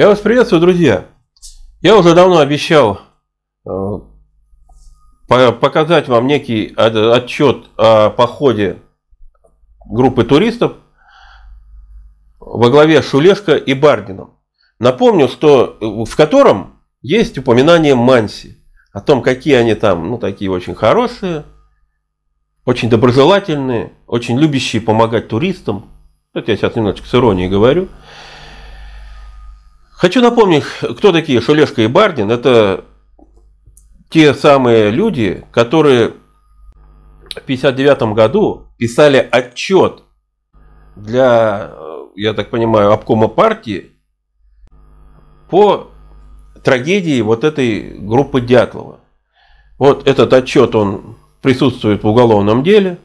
Я вас приветствую, друзья. Я уже давно обещал э, показать вам некий отчет о походе группы туристов во главе Шулешко и Бардином. Напомню, что в котором есть упоминание Манси, о том, какие они там, ну, такие очень хорошие, очень доброжелательные, очень любящие помогать туристам. Это я сейчас немножечко с иронией говорю. Хочу напомнить, кто такие Шулешка и Бардин. Это те самые люди, которые в 1959 году писали отчет для, я так понимаю, обкома партии по трагедии вот этой группы Дятлова. Вот этот отчет, он присутствует в уголовном деле.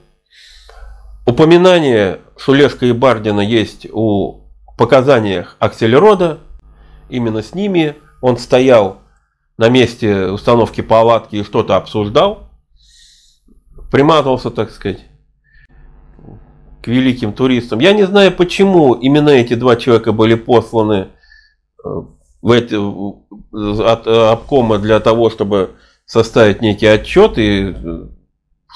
Упоминание Шулешка и Бардина есть у показаниях Аксельрода – именно с ними. Он стоял на месте установки палатки и что-то обсуждал. Приматывался, так сказать, к великим туристам. Я не знаю, почему именно эти два человека были посланы э, в эти, от э, обкома для того, чтобы составить некий отчет и э,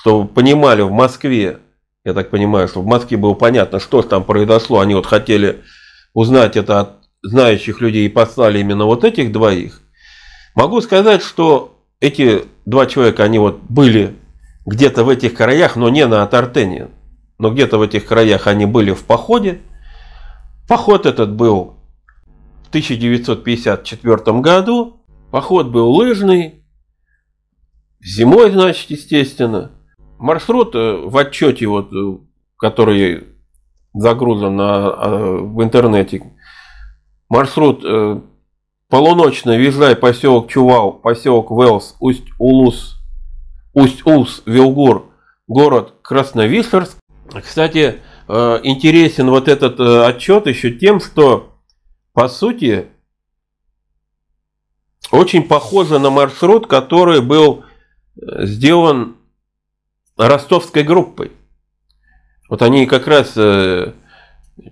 чтобы понимали в Москве, я так понимаю, что в Москве было понятно, что там произошло. Они вот хотели узнать это от знающих людей и послали именно вот этих двоих, могу сказать, что эти два человека, они вот были где-то в этих краях, но не на Атартене, но где-то в этих краях они были в походе. Поход этот был в 1954 году. Поход был лыжный, зимой, значит, естественно. Маршрут э, в отчете, вот, э, который загружен на, э, в интернете, Маршрут э, полуночный, Визлай, поселок Чувал, поселок Велс, Усть-Улус, Усть-Ус, Вилгур, город Красновишерск. Кстати, э, интересен вот этот э, отчет еще тем, что по сути очень похоже на маршрут, который был э, сделан ростовской группой. Вот они как раз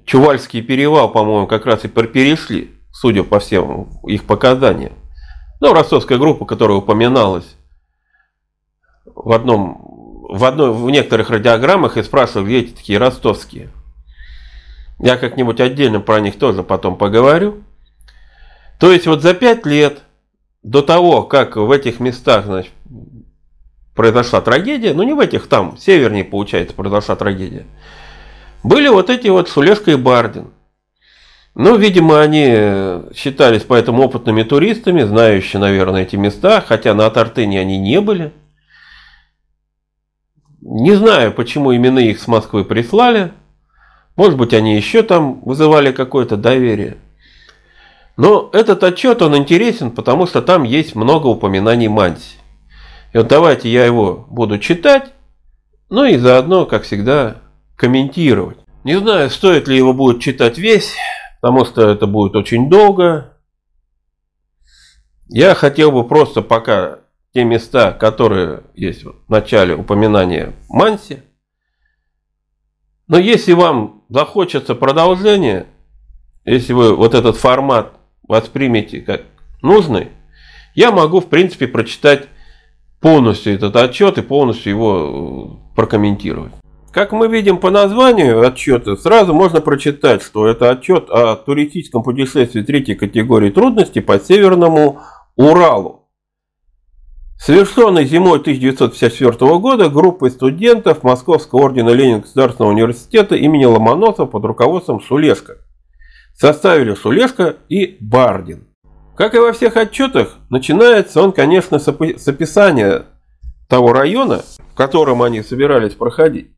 Чувальский перевал, по-моему, как раз и перешли, судя по всем их показаниям. Ну, ростовская группа, которая упоминалась в одном, в одной, в некоторых радиограммах и спрашивал, где эти такие ростовские. Я как-нибудь отдельно про них тоже потом поговорю. То есть вот за пять лет до того, как в этих местах значит, произошла трагедия, ну не в этих, там, севернее, получается, произошла трагедия, были вот эти вот Шулешка и Бардин. Ну, видимо, они считались поэтому опытными туристами, знающими, наверное, эти места, хотя на Тартыне они не были. Не знаю, почему именно их с Москвы прислали. Может быть, они еще там вызывали какое-то доверие. Но этот отчет, он интересен, потому что там есть много упоминаний Манси. И вот давайте я его буду читать, ну и заодно, как всегда, комментировать. Не знаю, стоит ли его будет читать весь, потому что это будет очень долго. Я хотел бы просто пока те места, которые есть в начале упоминания Манси. Но если вам захочется продолжение, если вы вот этот формат воспримете как нужный, я могу, в принципе, прочитать полностью этот отчет и полностью его э, прокомментировать. Как мы видим по названию отчета, сразу можно прочитать, что это отчет о туристическом путешествии третьей категории трудностей по Северному Уралу. Совершенный зимой 1954 года группой студентов Московского ордена Ленина Государственного университета имени Ломоносова под руководством Сулешка. Составили Сулешка и Бардин. Как и во всех отчетах, начинается он, конечно, с описания того района, в котором они собирались проходить.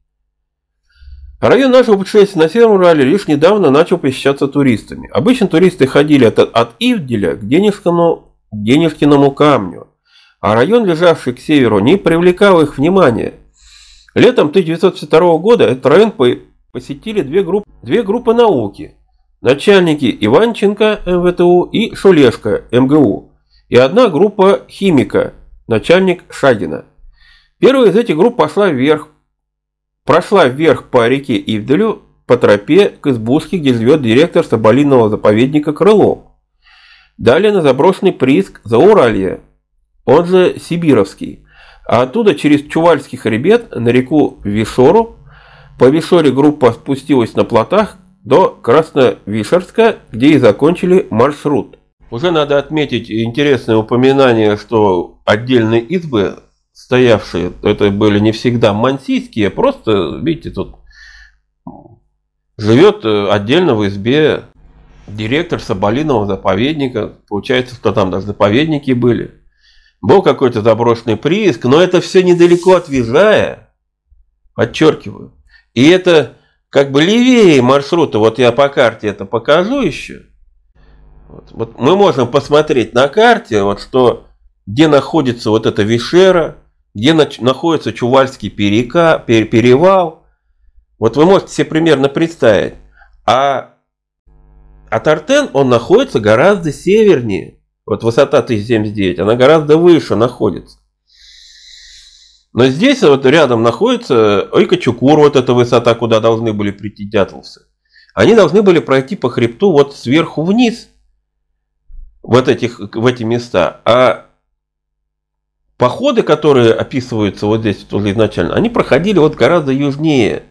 Район нашего путешествия на Северном Урале лишь недавно начал посещаться туристами. Обычно туристы ходили от, от Ивделя к Денежкину, Денежкиному камню, а район, лежавший к северу, не привлекал их внимания. Летом 1952 года этот район посетили две группы, две группы науки. начальники Иванченко МВТУ и Шулешко МГУ, и одна группа химика, начальник Шагина. Первая из этих групп пошла вверх, прошла вверх по реке Ивделю по тропе к избушке, где живет директор Соболиного заповедника Крылов. Далее на заброшенный прииск за Уралье, он же Сибировский, а оттуда через Чувальский хребет на реку Вишору. По Вишоре группа спустилась на плотах до Красновишерска, где и закончили маршрут. Уже надо отметить интересное упоминание, что отдельные избы, стоявшие, это были не всегда мансийские, а просто, видите, тут живет э, отдельно в избе директор Соболиного заповедника. Получается, что там даже заповедники были. Был какой-то заброшенный прииск, но это все недалеко от Визая. Подчеркиваю. И это как бы левее маршрута. Вот я по карте это покажу еще. Вот, вот мы можем посмотреть на карте, вот что, где находится вот эта Вишера, где на, находится Чувальский перека, пер, перевал. Вот вы можете себе примерно представить. А, а Тартен, он находится гораздо севернее. Вот высота 1079, она гораздо выше находится. Но здесь вот рядом находится Ойка-Чукур, вот эта высота, куда должны были прийти дятловцы. Они должны были пройти по хребту вот сверху вниз, вот этих, в эти места. А походы, которые описываются вот здесь вот изначально, они проходили вот гораздо южнее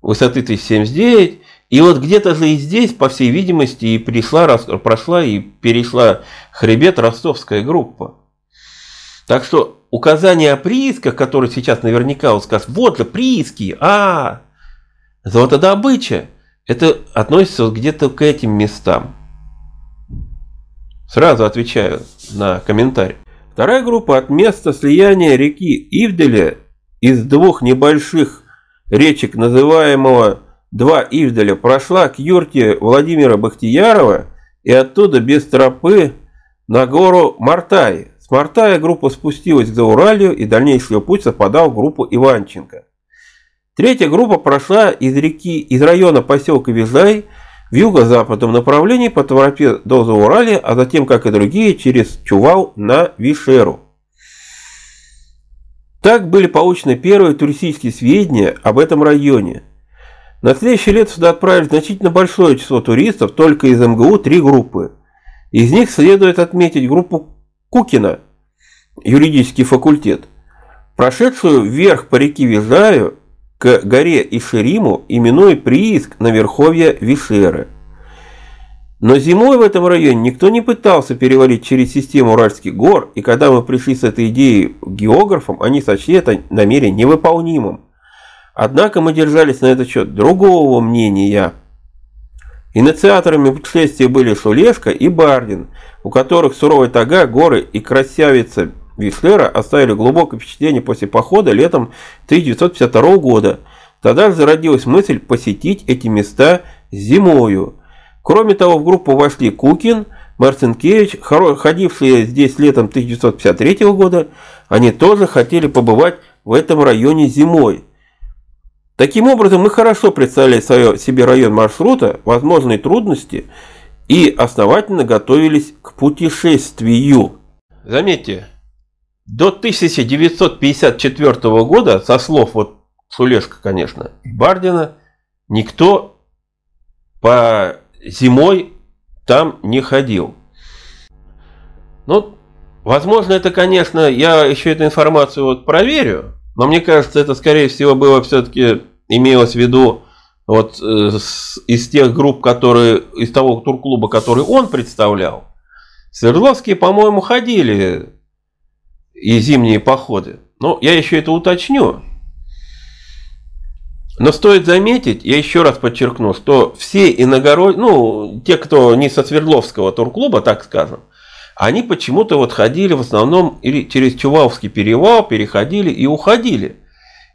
высоты 1079. И вот где-то же и здесь, по всей видимости, и пришла, прошла и перешла хребет ростовская группа. Так что указания о приисках, которые сейчас наверняка вот скажут, вот же прииски, а, золотодобыча, это относится вот где-то к этим местам. Сразу отвечаю на комментарий. Вторая группа от места слияния реки Ивделя из двух небольших речек, называемого Два Ивделя, прошла к юрте Владимира Бахтиярова и оттуда без тропы на гору Мартай. С Мартая группа спустилась к Зауралью и дальнейший путь совпадал в группу Иванченко. Третья группа прошла из реки, из района поселка Визай в юго-западном направлении по тропе до Зауралья, а затем, как и другие, через Чувал на Вишеру. Так были получены первые туристические сведения об этом районе. На следующее лето сюда отправили значительно большое число туристов, только из МГУ три группы. Из них следует отметить группу Кукина, юридический факультет, прошедшую вверх по реке Вижаю к горе Ишериму, именуя прииск на верховье Вишеры. Но зимой в этом районе никто не пытался перевалить через систему Уральских гор, и когда мы пришли с этой идеей к географам, они сочли это намерение невыполнимым. Однако мы держались на этот счет другого мнения. Инициаторами путешествия были Шулешка и Бардин, у которых суровая тага, горы и красавица Вишлера оставили глубокое впечатление после похода летом 1952 года. Тогда же зародилась мысль посетить эти места зимою. Кроме того, в группу вошли Кукин, Марцинкевич, ходившие здесь летом 1953 года, они тоже хотели побывать в этом районе зимой. Таким образом, мы хорошо представляли свое, себе район маршрута, возможные трудности и основательно готовились к путешествию. Заметьте, до 1954 года, со слов вот Сулешка, конечно, и Бардина, никто по зимой там не ходил. Ну, возможно, это, конечно, я еще эту информацию вот проверю, но мне кажется, это, скорее всего, было все-таки имелось в виду вот э, из тех групп, которые, из того турклуба, который он представлял, Свердловские, по-моему, ходили и зимние походы. Но я еще это уточню. Но стоит заметить, я еще раз подчеркну, что все иногород, ну, те, кто не со Свердловского турклуба, так скажем, они почему-то вот ходили в основном или через Чуваловский перевал, переходили и уходили.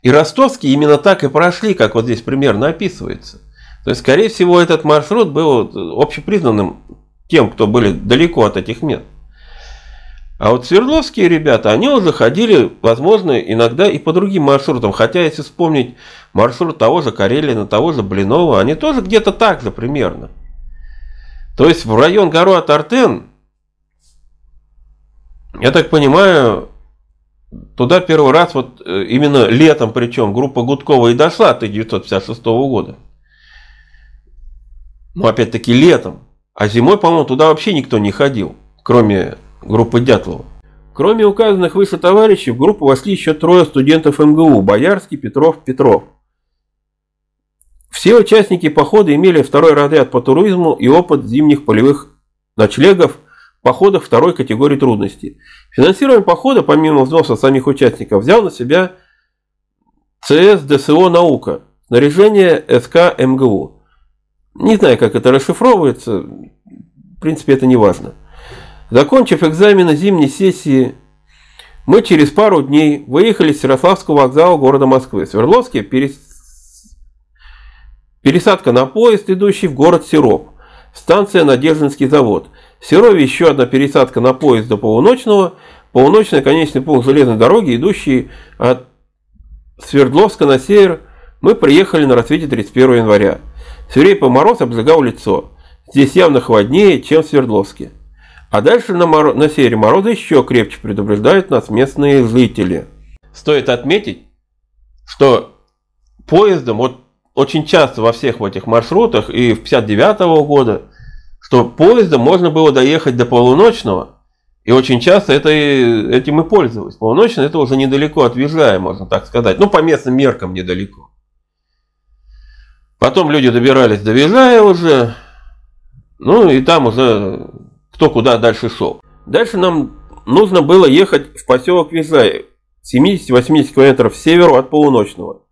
И ростовские именно так и прошли, как вот здесь примерно описывается. То есть, скорее всего, этот маршрут был общепризнанным тем, кто были далеко от этих мест. А вот свердловские ребята, они уже ходили, возможно, иногда и по другим маршрутам. Хотя, если вспомнить маршрут того же Карелина, того же Блинова, они тоже где-то так же примерно. То есть в район город Артен, я так понимаю, туда первый раз, вот э, именно летом причем, группа Гудкова и дошла 1956 года. Ну, опять-таки летом. А зимой, по-моему, туда вообще никто не ходил, кроме группы Дятлова. Кроме указанных выше товарищей, в группу вошли еще трое студентов МГУ – Боярский, Петров, Петров. Все участники похода имели второй разряд по туризму и опыт зимних полевых ночлегов, походов второй категории трудностей. Финансирование похода, помимо взноса самих участников, взял на себя ЦС ДСО «Наука», снаряжение СК МГУ. Не знаю, как это расшифровывается, в принципе, это не важно. Закончив экзамены зимней сессии, мы через пару дней выехали с Ярославского вокзала города Москвы. Свердловский перес... пересадка на поезд, идущий в город Сироп. Станция Надеждинский завод. В Серове еще одна пересадка на поезд до полуночного. Полуночный конечный пункт железной дороги, идущий от Свердловска на север. Мы приехали на рассвете 31 января. Свирепый мороз обжигал лицо. Здесь явно холоднее, чем в Свердловске. А дальше на, моро... на севере мороза еще крепче предупреждают нас местные жители. Стоит отметить, что поездом, вот очень часто во всех этих маршрутах и в 59 -го года, что поездом можно было доехать до полуночного, и очень часто это, этим и пользовались. Полуночный это уже недалеко от Вижая, можно так сказать. Ну, по местным меркам недалеко. Потом люди добирались до Вижая уже, ну и там уже кто куда дальше шел. Дальше нам нужно было ехать в поселок Визай, 70-80 километров к северу от полуночного.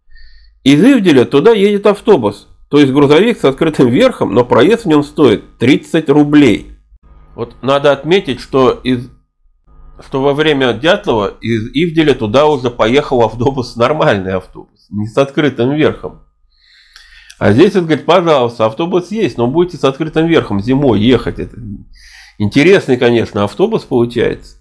Из Ивделя туда едет автобус, то есть грузовик с открытым верхом, но проезд в нем стоит 30 рублей. Вот надо отметить, что, из, что во время Дятлова из Ивделя туда уже поехал автобус, нормальный автобус, не с открытым верхом. А здесь он говорит, пожалуйста, автобус есть, но будете с открытым верхом зимой ехать. Это Интересный, конечно, автобус получается.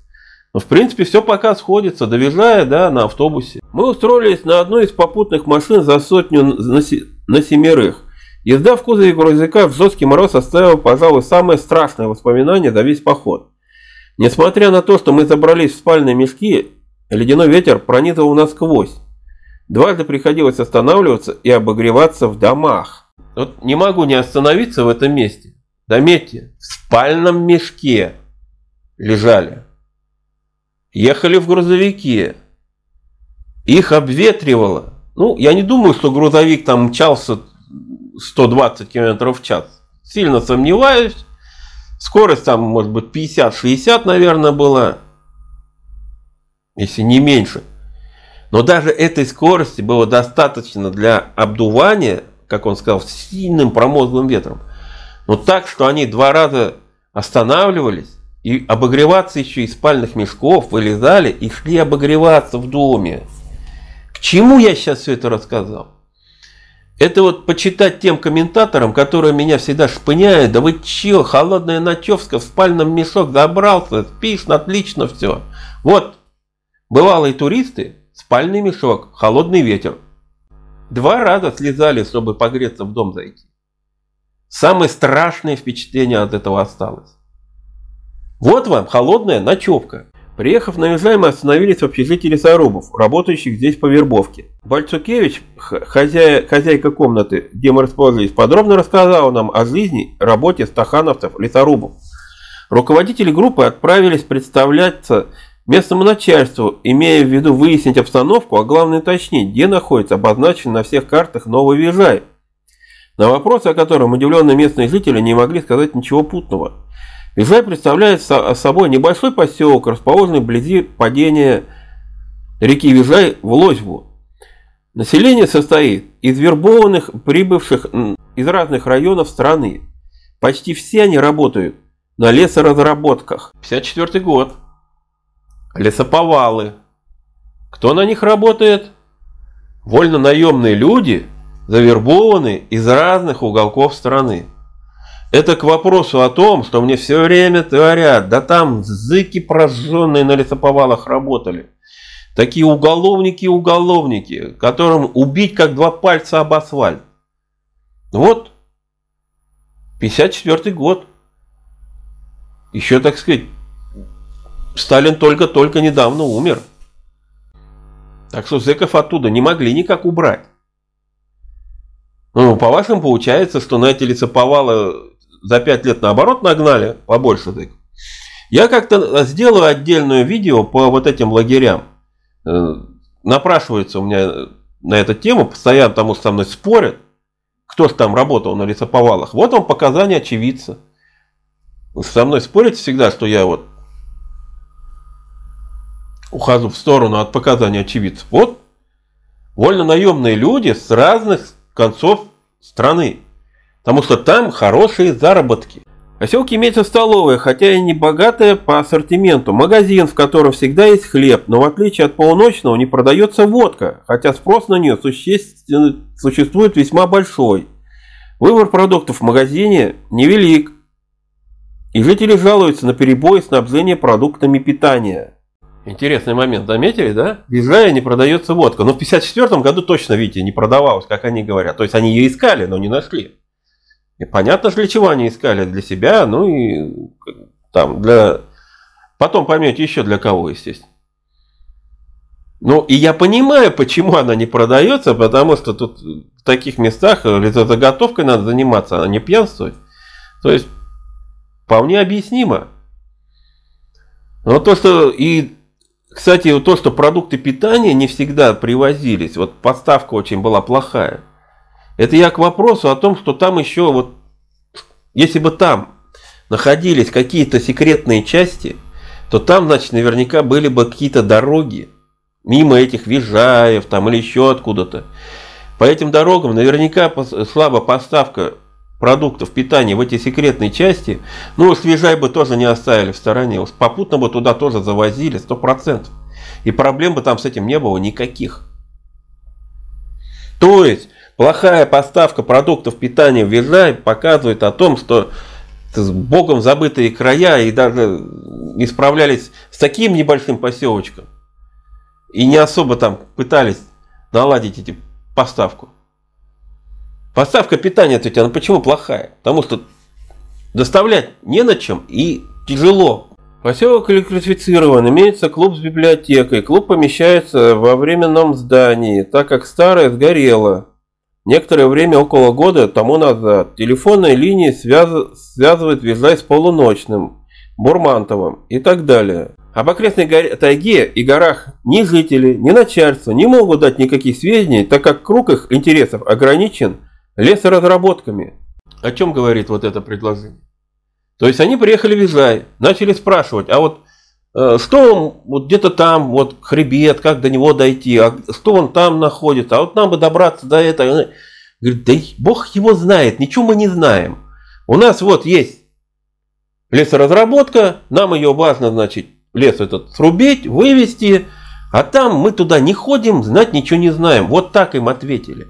Но в принципе все пока сходится, довезая да, на автобусе. Мы устроились на одной из попутных машин за сотню на, на семерых. Езда в кузове грузовика в жесткий мороз оставила, пожалуй, самое страшное воспоминание за весь поход. Несмотря на то, что мы забрались в спальные мешки, ледяной ветер пронизывал насквозь. Дважды приходилось останавливаться и обогреваться в домах. Вот не могу не остановиться в этом месте. Заметьте, в спальном мешке лежали. Ехали в грузовике. Их обветривало. Ну, я не думаю, что грузовик там мчался 120 км в час. Сильно сомневаюсь. Скорость там, может быть, 50-60, наверное, была. Если не меньше. Но даже этой скорости было достаточно для обдувания, как он сказал, сильным промозглым ветром. Но так, что они два раза останавливались и обогреваться еще из спальных мешков вылезали и шли обогреваться в доме. К чему я сейчас все это рассказал? Это вот почитать тем комментаторам, которые меня всегда шпыняют, да вы че, холодная ночевка в спальном мешок забрался, спишь, отлично все. Вот, бывалые туристы, спальный мешок, холодный ветер. Два раза слезали, чтобы погреться в дом зайти. Самое страшное впечатление от этого осталось. Вот вам холодная ночевка. Приехав на мы остановились в общежитии лесорубов, работающих здесь по вербовке. Бальцукевич, хозяй, хозяйка комнаты, где мы расположились, подробно рассказала нам о жизни, работе стахановцев, лесорубов. Руководители группы отправились представляться местному начальству, имея в виду выяснить обстановку, а главное уточнить, где находится обозначен на всех картах Новый Вижай – на вопросы, о котором удивленные местные жители не могли сказать ничего путного. Визай представляет собой небольшой поселок, расположенный вблизи падения реки Визай в Лозьву. Население состоит из вербованных, прибывших из разных районов страны. Почти все они работают на лесоразработках. 54 год. Лесоповалы. Кто на них работает? Вольно наемные люди – завербованы из разных уголков страны. Это к вопросу о том, что мне все время говорят, да там зыки прожженные на лесоповалах работали. Такие уголовники-уголовники, которым убить как два пальца об асфальт. Вот, 54 год. Еще, так сказать, Сталин только-только недавно умер. Так что зэков оттуда не могли никак убрать. Ну, по-вашему, получается, что на эти лесоповалы за 5 лет наоборот нагнали побольше тыкв. Я как-то сделаю отдельное видео по вот этим лагерям. Э, напрашивается у меня на эту тему, постоянно потому что со мной спорят, кто же там работал на лесоповалах. Вот вам показания очевидца. Вы со мной спорите всегда, что я вот ухожу в сторону от показаний очевидцев. Вот вольно наемные люди с разных концов страны. Потому что там хорошие заработки. Поселке имеется столовая, хотя и не богатая по ассортименту. Магазин, в котором всегда есть хлеб, но в отличие от полуночного не продается водка, хотя спрос на нее существует весьма большой. Выбор продуктов в магазине невелик. И жители жалуются на перебои снабжения продуктами питания. Интересный момент, заметили, да? В Израиле не продается водка. Но в 1954 году точно, видите, не продавалась, как они говорят. То есть они ее искали, но не нашли. И понятно же, для чего они искали. Для себя, ну и там для... Потом поймете еще для кого, естественно. Ну, и я понимаю, почему она не продается, потому что тут в таких местах заготовкой надо заниматься, а не пьянствовать. То есть, вполне объяснимо. Но то, что и, кстати, то, что продукты питания не всегда привозились, вот поставка очень была плохая – это я к вопросу о том, что там еще вот, если бы там находились какие-то секретные части, то там, значит, наверняка были бы какие-то дороги мимо этих вижаев там или еще откуда-то. По этим дорогам наверняка слабо поставка продуктов питания в эти секретные части, ну уж Вижай бы тоже не оставили в стороне, уж попутно бы туда тоже завозили, сто процентов. И проблем бы там с этим не было никаких. То есть, Плохая поставка продуктов питания в Визай показывает о том, что с богом забытые края и даже не справлялись с таким небольшим поселочком. И не особо там пытались наладить эти поставку. Поставка питания, ответьте, она почему плохая? Потому что доставлять не на чем и тяжело. Поселок электрифицирован, имеется клуб с библиотекой. Клуб помещается во временном здании, так как старое сгорело. Некоторое время, около года тому назад, телефонные линии связ... связывают Визлай с полуночным, Бурмантовым и так далее. Об окрестной горе, тайге и горах ни жители, ни начальство не могут дать никаких сведений, так как круг их интересов ограничен лесоразработками. О чем говорит вот это предложение? То есть они приехали в Визлай, начали спрашивать, а вот что он вот где-то там, вот хребет, как до него дойти, а что он там находится, а вот нам бы добраться до этого. Говорит, да бог его знает, ничего мы не знаем. У нас вот есть лесоразработка, нам ее важно, значит, лес этот срубить, вывести, а там мы туда не ходим, знать ничего не знаем. Вот так им ответили.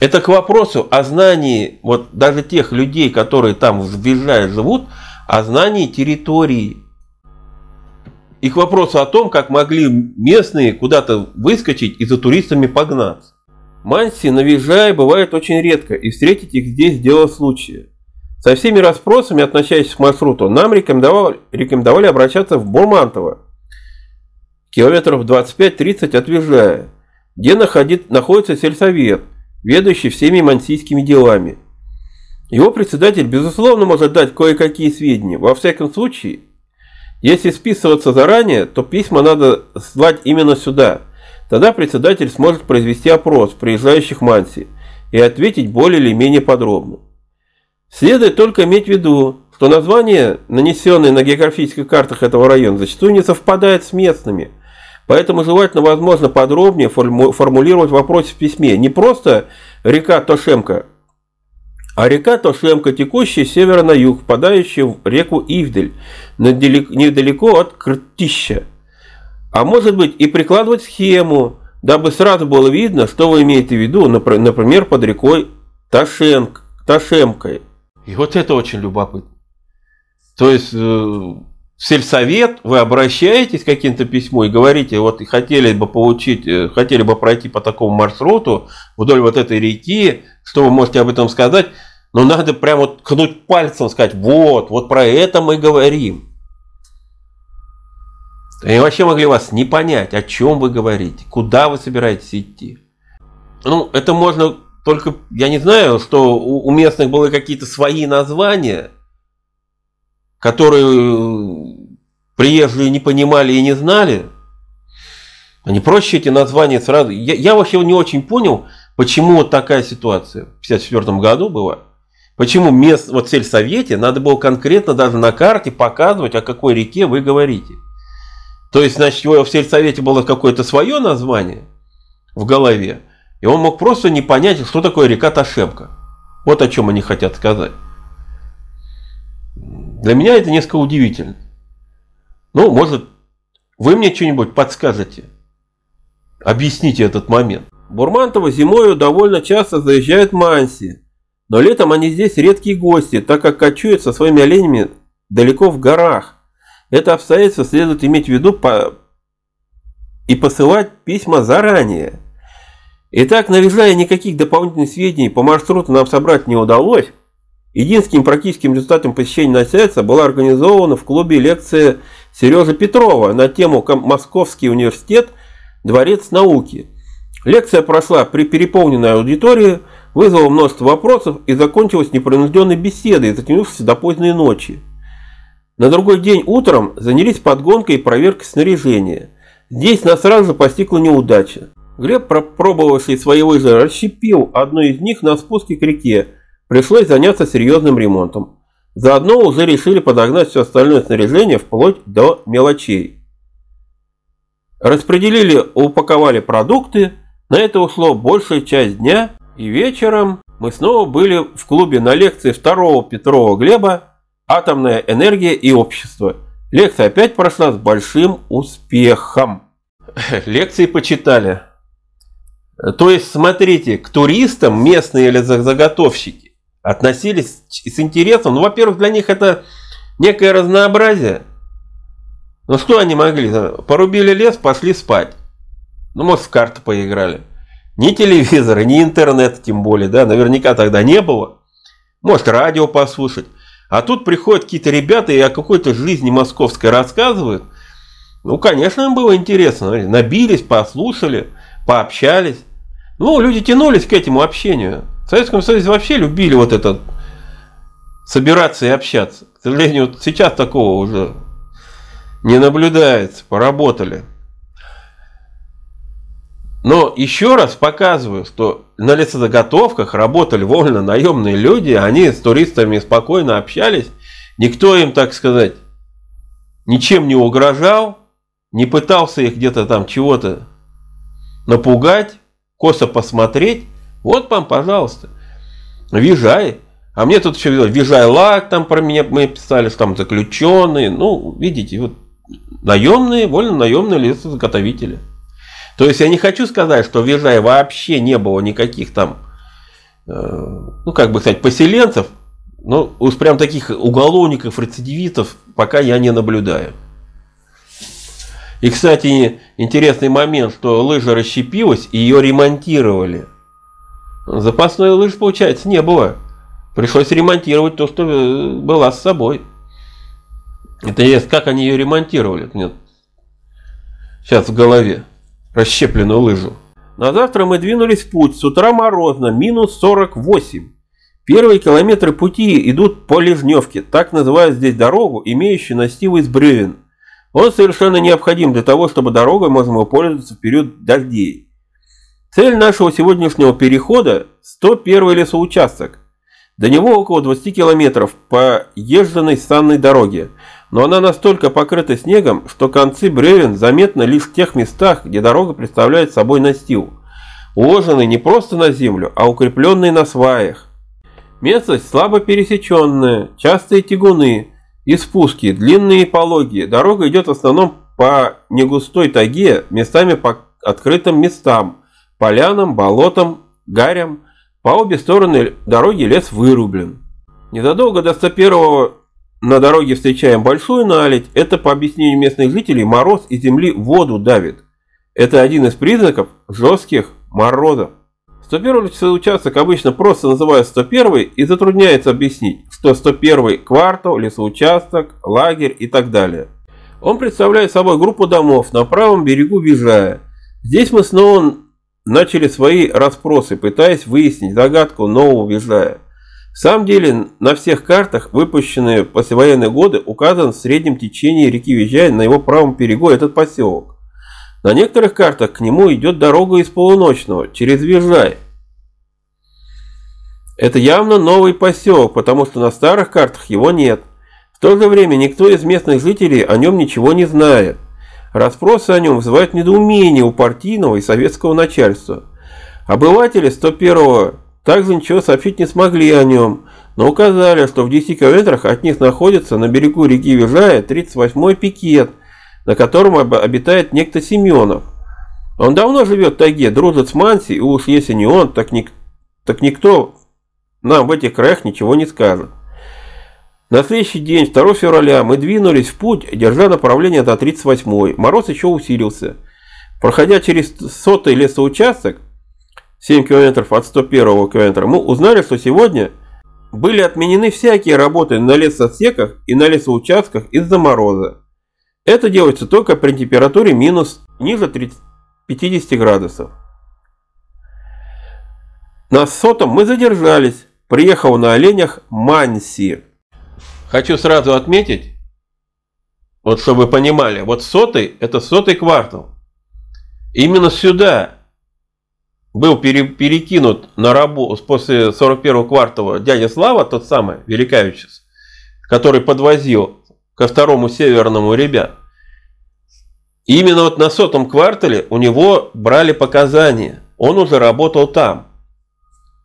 Это к вопросу о знании вот даже тех людей, которые там въезжают, живут, о знании территории и к вопросу о том, как могли местные куда-то выскочить и за туристами погнаться. Манси на Вижае бывает очень редко, и встретить их здесь дело случая. Со всеми расспросами, относящимися к маршруту, нам рекомендовали, рекомендовали обращаться в Бурмантово, километров 25-30 от Вижая, где находит, находится сельсовет, ведущий всеми мансийскими делами. Его председатель, безусловно, может дать кое-какие сведения. Во всяком случае, если списываться заранее, то письма надо слать именно сюда. Тогда председатель сможет произвести опрос приезжающих Манси и ответить более или менее подробно. Следует только иметь в виду, что название, нанесенное на географических картах этого района, зачастую не совпадает с местными. Поэтому желательно, возможно, подробнее формулировать вопрос в письме. Не просто река Тошемка, а река Тошемка, текущая с севера на юг, впадающая в реку Ивдель, недалеко от Кртища. А может быть и прикладывать схему, дабы сразу было видно, что вы имеете в виду, например, под рекой Ташенк, Ташемкой. И вот это очень любопытно. То есть э, в сельсовет вы обращаетесь каким-то письму и говорите, вот хотели бы получить, э, хотели бы пройти по такому маршруту вдоль вот этой реки, что вы можете об этом сказать, но надо прямо вот кнуть пальцем, сказать, вот, вот про это мы говорим. И вообще могли вас не понять, о чем вы говорите, куда вы собираетесь идти. Ну, это можно только, я не знаю, что у местных были какие-то свои названия, которые приезжие не понимали и не знали. Они проще эти названия сразу. Я, я вообще не очень понял, почему вот такая ситуация в 1954 году была. Почему мест, вот в сельсовете надо было конкретно даже на карте показывать, о какой реке вы говорите. То есть, значит, его в сельсовете было какое-то свое название в голове, и он мог просто не понять, что такое река Ташемка. Вот о чем они хотят сказать. Для меня это несколько удивительно. Ну, может, вы мне что-нибудь подскажете? Объясните этот момент. Бурмантово зимою довольно часто заезжают манси, но летом они здесь редкие гости, так как кочуют со своими оленями далеко в горах. Это обстоятельство следует иметь в виду по... и посылать письма заранее. Итак, навязая никаких дополнительных сведений по маршруту нам собрать не удалось. Единственным практическим результатом посещения Носяйца была организована в клубе лекция Сережи Петрова на тему «Московский университет. Дворец науки». Лекция прошла при переполненной аудитории, вызвала множество вопросов и закончилась непринужденной беседой, затянувшейся до поздней ночи. На другой день утром занялись подгонкой и проверкой снаряжения. Здесь нас сразу же постигла неудача. Глеб, пробовавший свои лыжи, расщепил одну из них на спуске к реке. Пришлось заняться серьезным ремонтом. Заодно уже решили подогнать все остальное снаряжение вплоть до мелочей. Распределили, упаковали продукты. На это ушло большая часть дня. И вечером мы снова были в клубе на лекции второго Петрова Глеба Атомная энергия и общество. Лекция опять прошла с большим успехом. Лекции почитали. То есть, смотрите, к туристам местные или заготовщики относились с интересом. Ну, во-первых, для них это некое разнообразие. Ну, что они могли? Порубили лес, пошли спать. Ну, может, в карты поиграли. Ни телевизора, ни интернета тем более, да, наверняка тогда не было. Может, радио послушать. А тут приходят какие-то ребята и о какой-то жизни московской рассказывают. Ну, конечно, им было интересно. Набились, послушали, пообщались. Ну, люди тянулись к этому общению. В Советском Союзе вообще любили вот это собираться и общаться. К сожалению, вот сейчас такого уже не наблюдается. Поработали. Но еще раз показываю, что на лесозаготовках работали вольно наемные люди, они с туристами спокойно общались, никто им, так сказать, ничем не угрожал, не пытался их где-то там чего-то напугать, косо посмотреть. Вот вам, пожалуйста, въезжай. А мне тут еще въезжай лак, там про меня мы писали, там заключенные. Ну, видите, вот наемные, вольно наемные лесозаготовители. То есть я не хочу сказать, что в Ежае вообще не было никаких там, э, ну как бы сказать, поселенцев, но уж прям таких уголовников, рецидивистов пока я не наблюдаю. И, кстати, интересный момент, что лыжа расщепилась и ее ремонтировали. Запасной лыж, получается, не было. Пришлось ремонтировать то, что э, была с собой. Это есть, как они ее ремонтировали? Нет. Сейчас в голове расщепленную лыжу. На завтра мы двинулись в путь. С утра морозно, минус 48. Первые километры пути идут по Лежневке, так называют здесь дорогу, имеющую настил из бревен. Он совершенно необходим для того, чтобы дорогой можно было пользоваться в период дождей. Цель нашего сегодняшнего перехода – 101 лесоучасток. До него около 20 километров по езженной санной дороге – но она настолько покрыта снегом, что концы бревен заметны лишь в тех местах, где дорога представляет собой настил, уложенный не просто на землю, а укрепленный на сваях. Местность слабо пересеченная, частые тягуны и спуски, длинные и пологие. Дорога идет в основном по негустой таге, местами по открытым местам, полянам, болотам, гарям. По обе стороны дороги лес вырублен. Незадолго до 101 на дороге встречаем большую наледь. Это, по объяснению местных жителей, мороз из земли воду давит. Это один из признаков жестких морозов. 101 участок обычно просто называют 101 и затрудняется объяснить, что 101 квартал, лесоучасток, лагерь и так далее. Он представляет собой группу домов на правом берегу Вижая. Здесь мы снова начали свои расспросы, пытаясь выяснить загадку нового Вижая. В самом деле, на всех картах, выпущенные в послевоенные годы, указан в среднем течении реки Вижая на его правом берегу этот поселок. На некоторых картах к нему идет дорога из полуночного, через Вижай. Это явно новый поселок, потому что на старых картах его нет. В то же время никто из местных жителей о нем ничего не знает. Распросы о нем вызывают недоумение у партийного и советского начальства. Обыватели 101-го также ничего сообщить не смогли о нем, но указали, что в 10 километрах от них находится на берегу реки Вижая 38-й пикет, на котором обитает некто Семенов. Он давно живет в тайге, дружит с Манси, и уж если не он, так, ник так никто нам в этих краях ничего не скажет. На следующий день, 2 февраля, мы двинулись в путь, держа направление до 38-й. Мороз еще усилился. Проходя через сотый лесоучасток, 7 километров от 101 километра, мы узнали, что сегодня были отменены всякие работы на лесосеках и на лесоучастках из-за мороза. Это делается только при температуре минус ниже 30, 50 градусов. На сотом мы задержались, приехал на оленях Манси. Хочу сразу отметить, вот чтобы вы понимали, вот сотый это сотый квартал. Именно сюда был пере, перекинут на работу после 41 квартала дядя Слава, тот самый, Великавичес, который подвозил ко второму северному ребят. И именно вот на сотом квартале у него брали показания. Он уже работал там,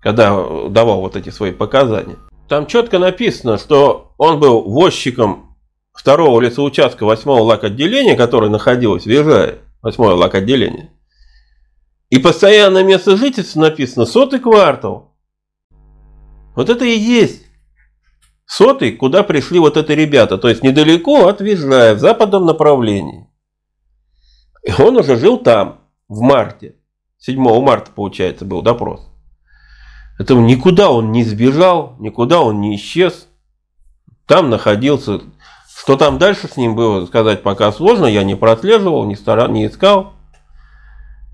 когда давал вот эти свои показания. Там четко написано, что он был возчиком второго лесоучастка восьмого лак отделения, который находилось в Ежае, восьмое лак отделение. И постоянное место жительства написано сотый квартал. Вот это и есть сотый, куда пришли вот это ребята. То есть недалеко от Вижая, в западном направлении. И он уже жил там, в марте. 7 марта, получается, был допрос. Это никуда он не сбежал, никуда он не исчез. Там находился. Что там дальше с ним было, сказать пока сложно. Я не прослеживал, не, старал, не искал.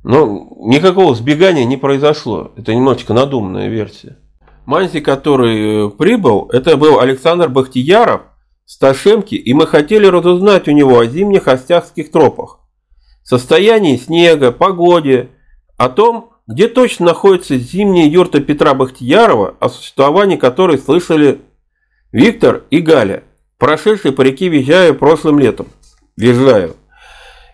Но никакого сбегания не произошло. Это немножечко надуманная версия. Манси, который э, прибыл, это был Александр Бахтияров, Сташемки, и мы хотели разузнать у него о зимних остяхских тропах. Состоянии снега, погоде, о том, где точно находится зимняя юрта Петра Бахтиярова, о существовании которой слышали Виктор и Галя, прошедшие по реке Визяю прошлым летом. Визжаю.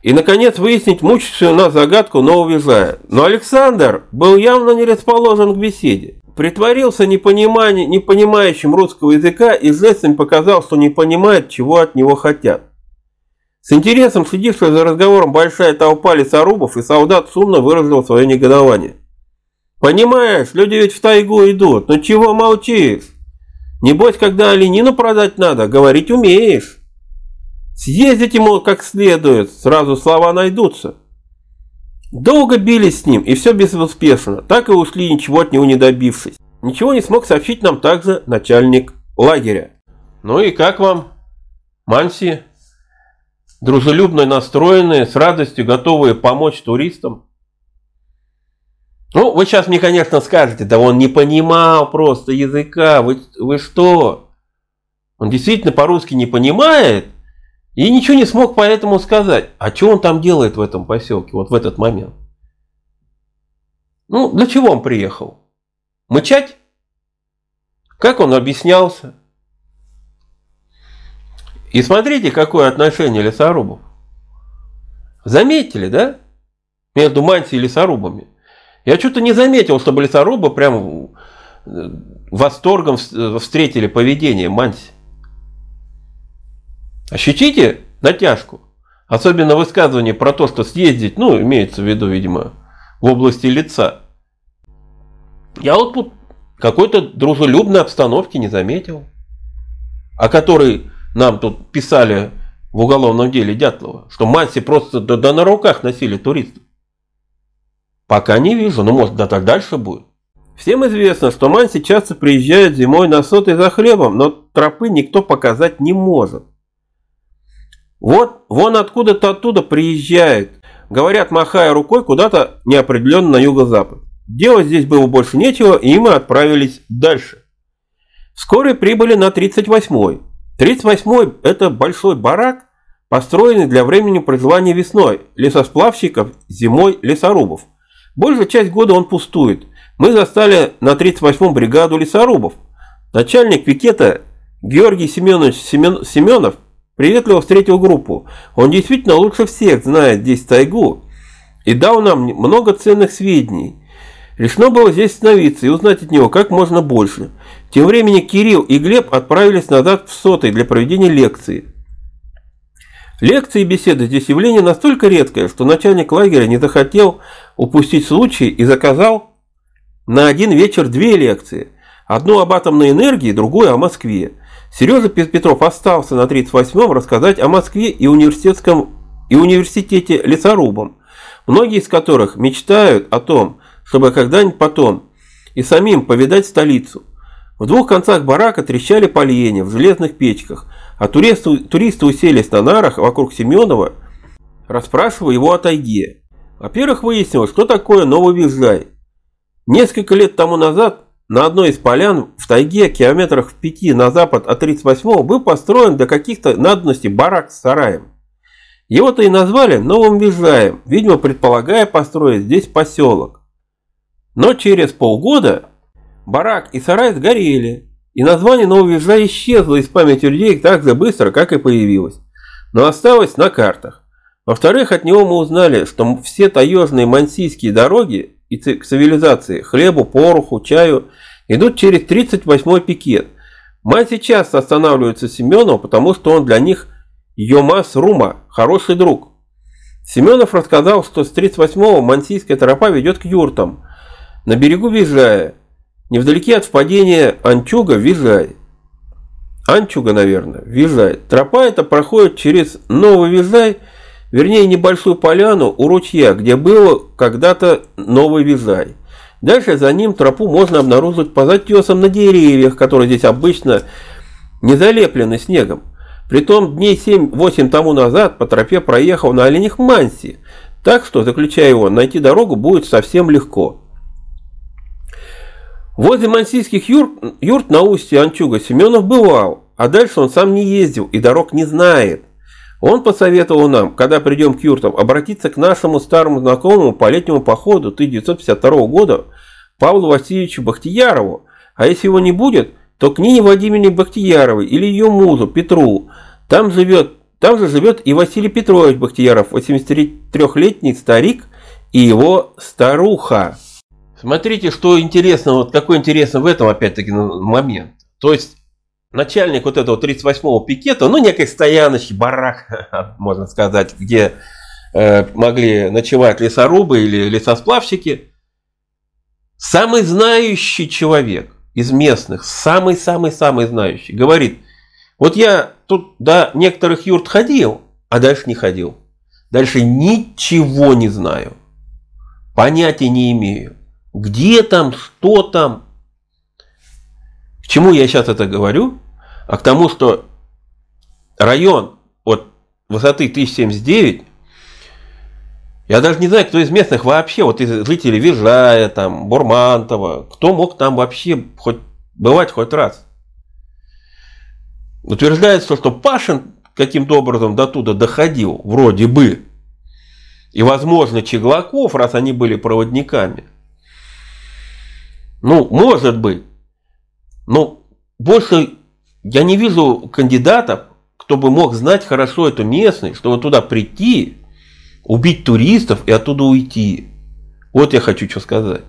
И, наконец, выяснить мучившую нас загадку нового Визая. Но Александр был явно не расположен к беседе. Притворился непонимающим русского языка и жестами показал, что не понимает, чего от него хотят. С интересом следившая за разговором большая толпа лесорубов и солдат шумно выразила свое негодование. «Понимаешь, люди ведь в тайгу идут, но чего молчишь? Небось, когда оленину продать надо, говорить умеешь. Съездите, мол, как следует, сразу слова найдутся». Долго бились с ним, и все безуспешно, так и ушли, ничего от него не добившись. Ничего не смог сообщить нам также начальник лагеря. «Ну и как вам, Манси?» дружелюбно настроенные, с радостью готовые помочь туристам. Ну, вы сейчас мне, конечно, скажете, да он не понимал просто языка, вы, вы что? Он действительно по-русски не понимает и ничего не смог поэтому сказать. А что он там делает в этом поселке, вот в этот момент? Ну, для чего он приехал? Мычать? Как он объяснялся? И смотрите, какое отношение лесорубов. Заметили, да? Между мантией и лесорубами. Я что-то не заметил, чтобы лесорубы прям э, восторгом встретили поведение манси. Ощутите натяжку? Особенно высказывание про то, что съездить, ну, имеется в виду, видимо, в области лица. Я вот тут какой-то дружелюбной обстановки не заметил. О которой нам тут писали в уголовном деле Дятлова, что Манси просто да, да на руках носили туристов. Пока не вижу, но может да так дальше будет. Всем известно, что Манси часто приезжает зимой на соты за хлебом, но тропы никто показать не может. Вот, вон откуда-то оттуда приезжает, говорят, махая рукой куда-то неопределенно на юго-запад. Делать здесь было больше нечего, и мы отправились дальше. Вскоре прибыли на 38-й. 38-й – это большой барак, построенный для времени проживания весной, лесосплавщиков, зимой лесорубов. Большая часть года он пустует. Мы застали на 38-м бригаду лесорубов. Начальник пикета Георгий Семенович Семен... Семенов приветливо встретил группу. Он действительно лучше всех знает здесь тайгу и дал нам много ценных сведений. Решено было здесь остановиться и узнать от него как можно больше. Тем временем Кирилл и Глеб отправились назад в сотый для проведения лекции. Лекции и беседы здесь явление настолько редкое, что начальник лагеря не захотел упустить случай и заказал на один вечер две лекции. Одну об атомной энергии, другую о Москве. Сережа Петров остался на 38-м рассказать о Москве и университетском и университете лесорубам, многие из которых мечтают о том, чтобы когда-нибудь потом и самим повидать столицу. В двух концах барака трещали поленья в железных печках, а туристы, туристы уселись на нарах вокруг Семенова, расспрашивая его о тайге. Во-первых, выяснилось, что такое Новый Визжай. Несколько лет тому назад на одной из полян в тайге, километрах в пяти на запад от 38-го, был построен для каких-то надобностей барак с сараем. Его-то и назвали Новым Визжаем, видимо, предполагая построить здесь поселок. Но через полгода барак и сарай сгорели, и название Нового Визжа исчезло из памяти людей так же быстро, как и появилось, но осталось на картах. Во-вторых, от него мы узнали, что все таежные мансийские дороги и цивилизации, хлебу, пороху, чаю, идут через 38-й пикет. Манси часто останавливаются Семенов, потому что он для них Йомас Рума, хороший друг. Семенов рассказал, что с 38-го Мансийская тропа ведет к юртам, на берегу Вижая, невдалеке от впадения Анчуга Вижай. Анчуга, наверное, Вижай. Тропа эта проходит через Новый Вижай, вернее небольшую поляну у ручья, где было когда-то Новый Вижай. Дальше за ним тропу можно обнаружить по затесам на деревьях, которые здесь обычно не залеплены снегом. Притом дней 7-8 тому назад по тропе проехал на оленях Манси, так что, заключая его, найти дорогу будет совсем легко. Возле мансийских юрт, юрт на устье Анчуга Семенов бывал, а дальше он сам не ездил и дорог не знает. Он посоветовал нам, когда придем к юртам, обратиться к нашему старому знакомому по летнему походу 1952 года Павлу Васильевичу Бахтиярову, а если его не будет, то к Нине Владимировне Бахтияровой или ее музу Петру. Там, живет, там же живет и Василий Петрович Бахтияров, 83-летний старик и его старуха. Смотрите, что интересно, вот какой интересный в этом опять-таки момент. То есть начальник вот этого 38-го пикета, ну некой стояночки, барак, можно сказать, где э, могли ночевать лесорубы или лесосплавщики, самый знающий человек из местных, самый-самый-самый знающий, говорит, вот я тут до некоторых юрт ходил, а дальше не ходил. Дальше ничего не знаю. Понятия не имею. Где там, что там? Чему я сейчас это говорю? А к тому, что район от высоты 1079, я даже не знаю, кто из местных вообще, вот из жителей Вижая, там, Бурмантова, кто мог там вообще хоть бывать хоть раз. Утверждается, что Пашин каким-то образом до туда доходил, вроде бы. И, возможно, Чеглаков, раз они были проводниками – ну, может быть. Но больше я не вижу кандидатов, кто бы мог знать хорошо эту местность, чтобы туда прийти, убить туристов и оттуда уйти. Вот я хочу что сказать.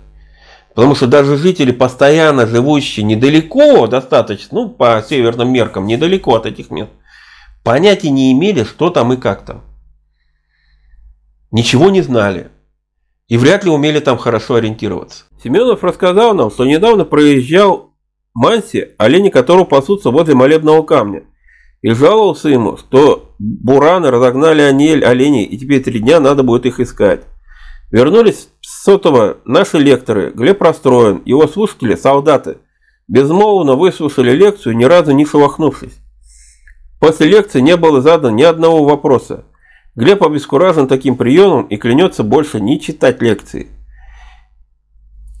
Потому что даже жители, постоянно живущие недалеко достаточно, ну, по северным меркам, недалеко от этих мест, понятия не имели, что там и как там. Ничего не знали. и вряд ли умели там хорошо ориентироваться. Семенов рассказал нам, что недавно проезжал Манси, олени которого пасутся возле молебного камня, и жаловался ему, что бураны разогнали анель оленей, и теперь три дня надо будет их искать. Вернулись с сотого наши лекторы, Глеб расстроен, его слушатели, солдаты, безмолвно выслушали лекцию, ни разу не шелохнувшись. После лекции не было задано ни одного вопроса. Глеб обескуражен таким приемом и клянется больше не читать лекции.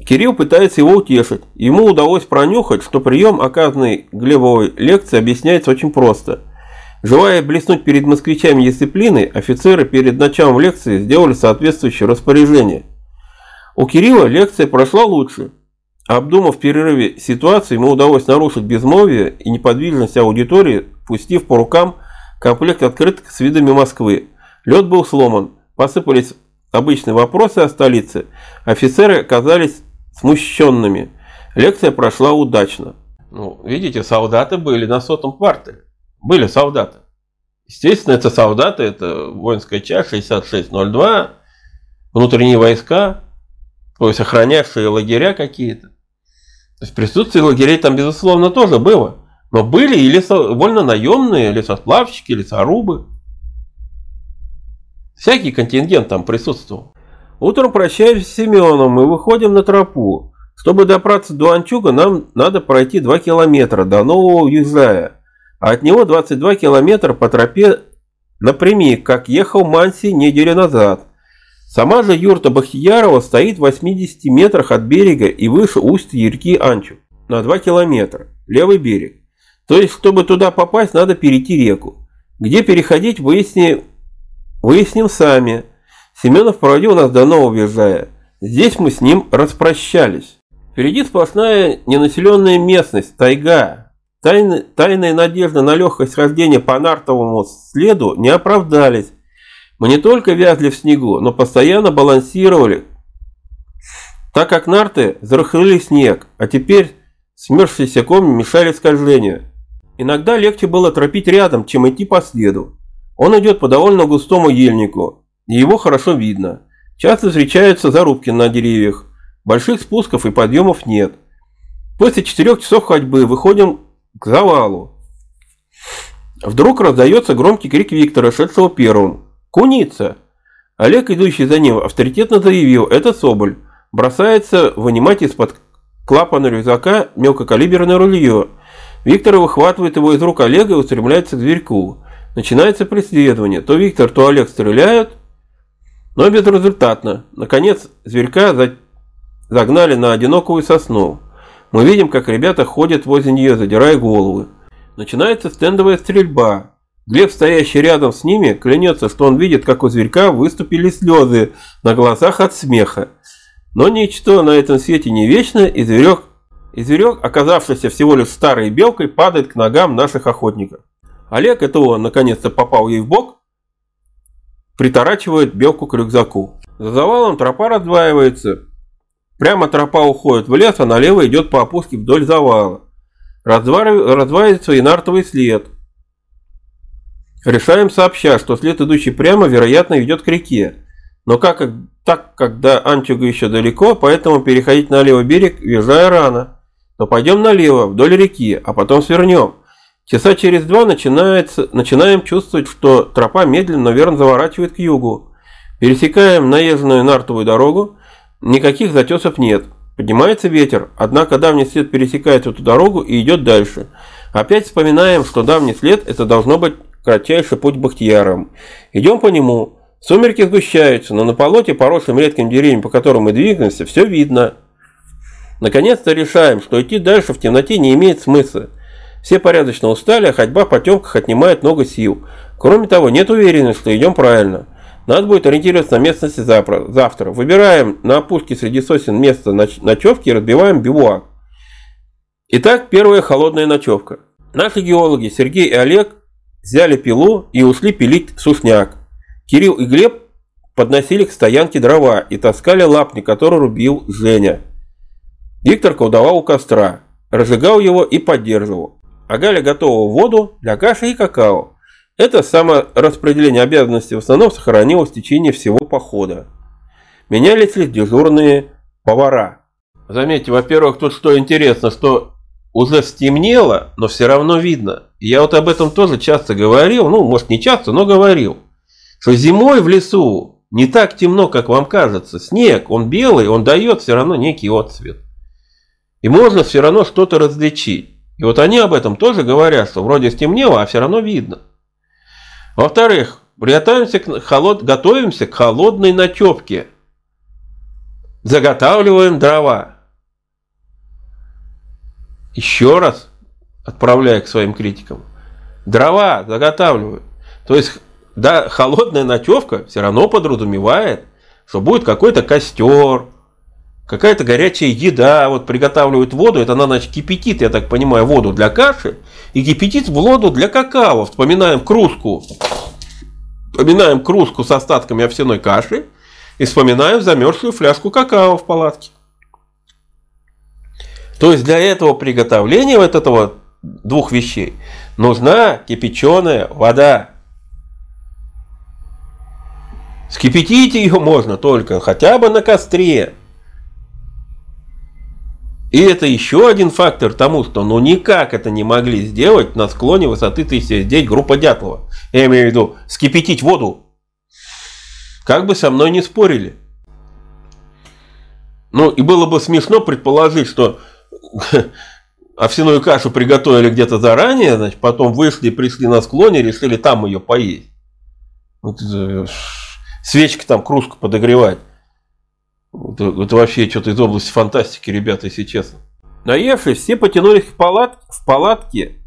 Кирилл пытается его утешить. Ему удалось пронюхать, что прием, оказанный Глебовой лекции, объясняется очень просто. Желая блеснуть перед москвичами дисциплины, офицеры перед началом лекции сделали соответствующее распоряжение. У Кирилла лекция прошла лучше. Обдумав перерыве ситуацию, ему удалось нарушить безмолвие и неподвижность аудитории, пустив по рукам комплект открыток с видами Москвы. Лед был сломан, посыпались обычные вопросы о столице, офицеры оказались смущенными. Лекция прошла удачно. Ну, видите, солдаты были на сотом квартале. Были солдаты. Естественно, это солдаты, это воинская часть 6602, внутренние войска, то есть охранявшие лагеря какие-то. То есть присутствие лагерей там, безусловно, тоже было. Но были и лесо, вольно наемные, лесосплавщики, лесорубы. Всякий контингент там присутствовал. Утром прощаюсь с Семеном и выходим на тропу. Чтобы добраться до Анчуга, нам надо пройти 2 километра до Нового Южая, а от него 22 километра по тропе напрямик, как ехал Манси неделю назад. Сама же юрта Бахтиярова стоит в 80 метрах от берега и выше устья реки Анчуг, на 2 километра, левый берег. То есть, чтобы туда попасть, надо перейти реку. Где переходить, выясним, выясним сами. Семенов проводил нас до Нового Визжая. Здесь мы с ним распрощались. Впереди сплошная ненаселенная местность, тайга. Тайны, тайная надежда на легкость хождения по нартовому следу не оправдались. Мы не только вязли в снегу, но постоянно балансировали, так как нарты зарыхлили снег, а теперь смерзшиеся комни мешали скольжению. Иногда легче было тропить рядом, чем идти по следу. Он идет по довольно густому ельнику, и его хорошо видно. Часто встречаются зарубки на деревьях. Больших спусков и подъемов нет. После четырех часов ходьбы выходим к завалу. Вдруг раздается громкий крик Виктора, шедшего первым. «Куница!» Олег, идущий за ним, авторитетно заявил, это Соболь. Бросается вынимать из-под клапана рюкзака мелкокалиберное рулье. Виктор выхватывает его из рук Олега и устремляется к зверьку. Начинается преследование. То Виктор, то Олег стреляют, но безрезультатно. Наконец, зверька загнали на одинокую сосну. Мы видим, как ребята ходят возле нее, задирая головы. Начинается стендовая стрельба. Глеб, стоящий рядом с ними, клянется, что он видит, как у зверька выступили слезы на глазах от смеха. Но ничто на этом свете не вечно, и зверек, и зверек, оказавшийся всего лишь старой белкой, падает к ногам наших охотников. Олег, это он, наконец-то попал ей в бок, приторачивает белку к рюкзаку. За завалом тропа раздваивается. Прямо тропа уходит в лес, а налево идет по опуске вдоль завала. Раздваивается и нартовый след. Решаем сообща, что след, идущий прямо, вероятно, ведет к реке. Но как, так до Антюга еще далеко, поэтому переходить на левый берег, въезжая рано. То пойдем налево, вдоль реки, а потом свернем. Часа через два начинается, начинаем чувствовать, что тропа медленно, но верно заворачивает к югу. Пересекаем наезженную нартовую дорогу, никаких затесов нет. Поднимается ветер, однако давний след пересекает эту дорогу и идет дальше. Опять вспоминаем, что давний след это должно быть кратчайший путь к Бахтиярам. Идем по нему. Сумерки сгущаются, но на полоте, поросшим редким деревьям, по которым мы двигаемся, все видно. Наконец-то решаем, что идти дальше в темноте не имеет смысла. Все порядочно устали, а ходьба по темках отнимает много сил. Кроме того, нет уверенности, что идем правильно. Надо будет ориентироваться на местности завтра. Выбираем на опушке среди сосен место ночевки и разбиваем бивуак. Итак, первая холодная ночевка. Наши геологи Сергей и Олег взяли пилу и ушли пилить сушняк. Кирилл и Глеб подносили к стоянке дрова и таскали лапник, который рубил Женя. Виктор колдовал у костра, разжигал его и поддерживал а Галя готовила воду для каши и какао. Это самораспределение обязанностей в основном сохранилось в течение всего похода. менялись ли дежурные повара. Заметьте, во-первых, тут что интересно, что уже стемнело, но все равно видно. Я вот об этом тоже часто говорил, ну, может не часто, но говорил, что зимой в лесу не так темно, как вам кажется. Снег, он белый, он дает все равно некий отцвет. И можно все равно что-то различить. И вот они об этом тоже говорят, что вроде стемнело, а все равно видно. Во-вторых, готовимся к, холод... готовимся к холодной ночевке. Заготавливаем дрова. Еще раз отправляю к своим критикам. Дрова заготавливаю. То есть, да, холодная ночевка все равно подразумевает, что будет какой-то костер, какая-то горячая еда, вот приготавливают воду, это она, значит, кипятит, я так понимаю, воду для каши, и кипятит воду для какао. Вспоминаем кружку, вспоминаем кружку с остатками овсяной каши, и вспоминаем замерзшую фляжку какао в палатке. То есть для этого приготовления вот этого двух вещей нужна кипяченая вода. Скипятить ее можно только хотя бы на костре. И это еще один фактор тому, что ну никак это не могли сделать на склоне высоты 1009 группа Дятлова. Я имею в виду скипятить воду. Как бы со мной не спорили. Ну и было бы смешно предположить, что овсяную кашу приготовили где-то заранее, значит, потом вышли, пришли на склоне, решили там ее поесть. Вот, э, свечка там, кружку подогревать. Это, это вообще что-то из области фантастики, ребята, если честно. Наевшись, все потянулись в, палат, в палатке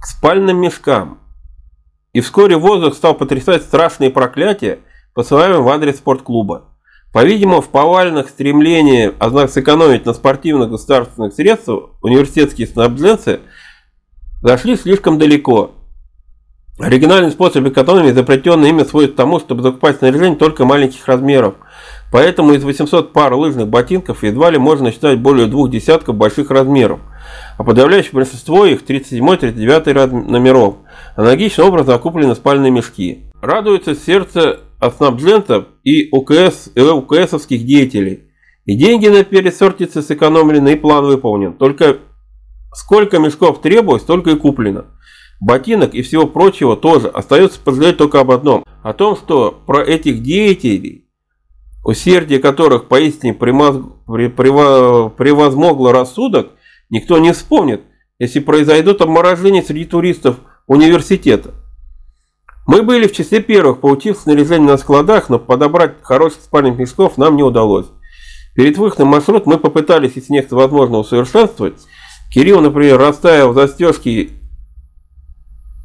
к спальным мешкам. И вскоре воздух стал потрясать страшные проклятия, посылаемые в адрес спортклуба. По-видимому, в повальных стремлениях, однако, сэкономить на спортивных государственных средствах университетские снабженцы зашли слишком далеко. Оригинальный способ экономии, запретенный ими, сводит к тому, чтобы закупать снаряжение только маленьких размеров – Поэтому из 800 пар лыжных ботинков едва ли можно считать более двух десятков больших размеров, а подавляющее большинство их 37-39 номеров. Аналогичным образом закуплены спальные мешки. Радуется сердце снабженцев и УКС, и УКСовских деятелей. И деньги на пересортице сэкономлены, и план выполнен. Только сколько мешков требовалось, столько и куплено. Ботинок и всего прочего тоже. Остается пожалеть только об одном. О том, что про этих деятелей усердие которых поистине превозмогло рассудок, никто не вспомнит, если произойдут обморожения среди туристов университета. Мы были в числе первых, получив снаряжение на складах, но подобрать хороших спальных мешков нам не удалось. Перед выходом маршрут мы попытались, если нечто возможно, усовершенствовать. Кирилл, например, расставил застежки,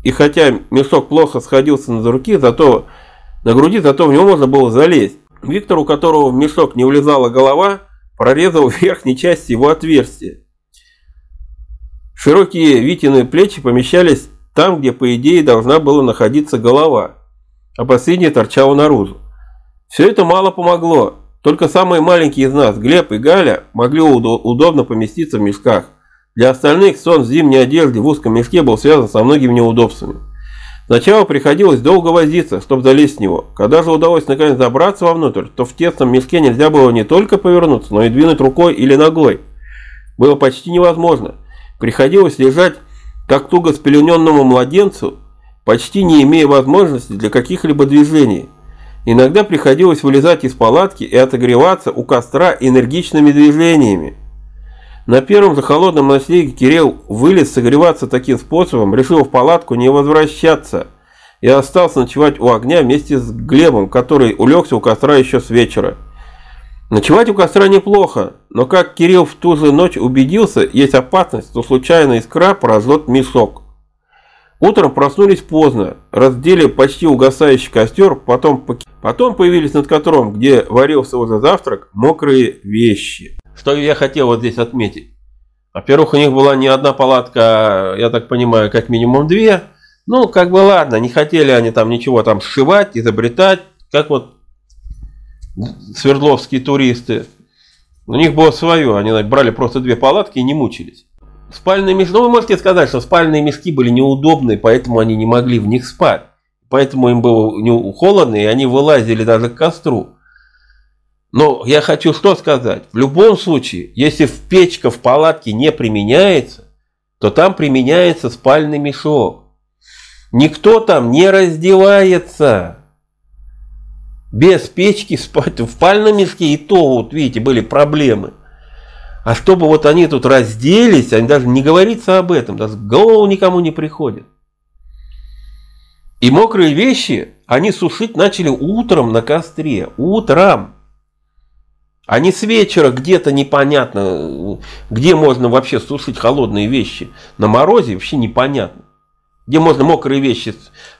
и хотя мешок плохо сходился на руки, зато на груди, зато в него можно было залезть. Виктор, у которого в мешок не влезала голова, прорезал верхней части его отверстие. Широкие Витины плечи помещались там, где, по идее, должна была находиться голова, а последняя торчала наружу. Все это мало помогло. Только самые маленькие из нас, Глеб и Галя, могли удобно поместиться в мешках. Для остальных сон в зимней одежде в узком мешке был связан со многими неудобствами. Сначала приходилось долго возиться, чтобы залезть в него. Когда же удалось наконец забраться вовнутрь, то в тесном мешке нельзя было не только повернуться, но и двинуть рукой или ногой. Было почти невозможно. Приходилось лежать, как туго спелененному младенцу, почти не имея возможности для каких-либо движений. Иногда приходилось вылезать из палатки и отогреваться у костра энергичными движениями. На первом же холодном ночлеге Кирилл вылез согреваться таким способом, решил в палатку не возвращаться и остался ночевать у огня вместе с Глебом, который улегся у костра еще с вечера. Ночевать у костра неплохо, но как Кирилл в ту же ночь убедился, есть опасность, что случайно искра поразжет мешок. Утром проснулись поздно, раздели почти угасающий костер, потом, потом появились над которым, где варился уже завтрак, мокрые вещи. Что я хотел вот здесь отметить. Во-первых, у них была не одна палатка, я так понимаю, как минимум две. Ну, как бы ладно, не хотели они там ничего там сшивать, изобретать, как вот свердловские туристы. У них было свое, они брали просто две палатки и не мучились. Спальные мешки, ну вы можете сказать, что спальные мешки были неудобные, поэтому они не могли в них спать. Поэтому им было холодно, и они вылазили даже к костру. Но я хочу что сказать. В любом случае, если в печка в палатке не применяется, то там применяется спальный мешок. Никто там не раздевается. Без печки спать в спальном мешке и то, вот видите, были проблемы. А чтобы вот они тут разделись, они даже не говорится об этом, даже в голову никому не приходит. И мокрые вещи они сушить начали утром на костре. Утром. А не с вечера где-то непонятно, где можно вообще сушить холодные вещи. На морозе вообще непонятно. Где можно мокрые вещи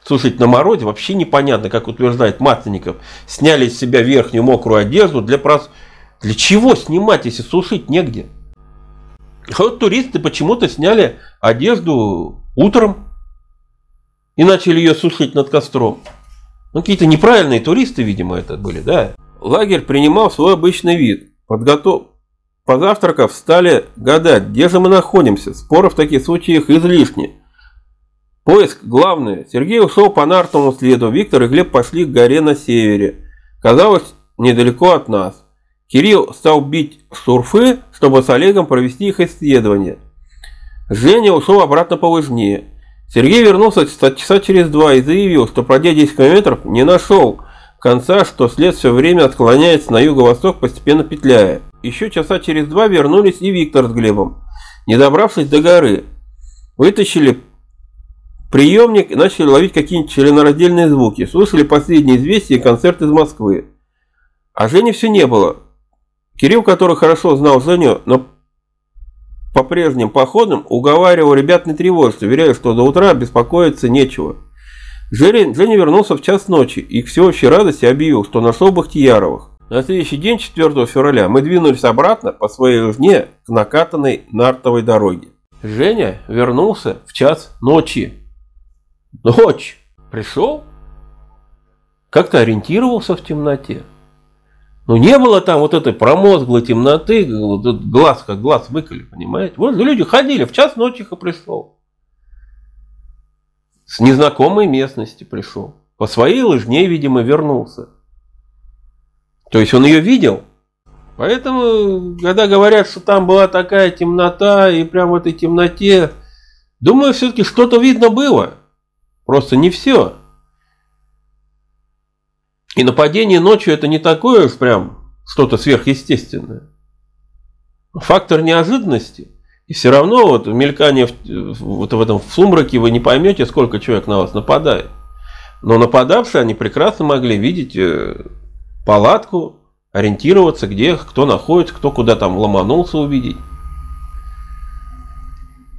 сушить на морозе, вообще непонятно, как утверждает Масленников. Сняли с себя верхнюю мокрую одежду для прос... Для чего снимать, если сушить негде? А вот туристы почему-то сняли одежду утром и начали ее сушить над костром. Ну, какие-то неправильные туристы, видимо, это были, да. Лагерь принимал свой обычный вид. Подготов... Позавтракав, стали гадать, где же мы находимся. Споры в таких случаях излишни. Поиск главный. Сергей ушел по нартовому следу. Виктор и Глеб пошли к горе на севере. Казалось, недалеко от нас. Кирилл стал бить сурфы, чтобы с Олегом провести их исследование. Женя ушел обратно по лыжне. Сергей вернулся часа через два и заявил, что пройдя 10 километров не нашел конца, что след все время отклоняется на юго-восток, постепенно петляя. Еще часа через два вернулись и Виктор с Глебом, не добравшись до горы. Вытащили приемник и начали ловить какие-нибудь членораздельные звуки. Слушали последние известия и концерт из Москвы. А Жени все не было. Кирилл, который хорошо знал Женю, но по прежним походам уговаривал ребят не тревожиться, уверяя, что до утра беспокоиться нечего. Женя, вернулся в час ночи и к всеобщей радости объявил, что нашел Бахтияровых. На следующий день, 4 февраля, мы двинулись обратно по своей лыжне к накатанной нартовой дороге. Женя вернулся в час ночи. Ночь! Пришел? Как-то ориентировался в темноте. Ну не было там вот этой промозглой темноты, глаз как глаз выколи, понимаете? Вот люди ходили, в час ночи и пришел. С незнакомой местности пришел. По своей лыжне, видимо, вернулся. То есть он ее видел. Поэтому, когда говорят, что там была такая темнота, и прямо в этой темноте, думаю, все-таки что-то видно было. Просто не все. И нападение ночью это не такое уж прям что-то сверхъестественное. Фактор неожиданности. И все равно вот мелькание вот в этом сумраке вы не поймете, сколько человек на вас нападает. Но нападавшие, они прекрасно могли видеть э, палатку, ориентироваться, где кто находится, кто куда там ломанулся увидеть.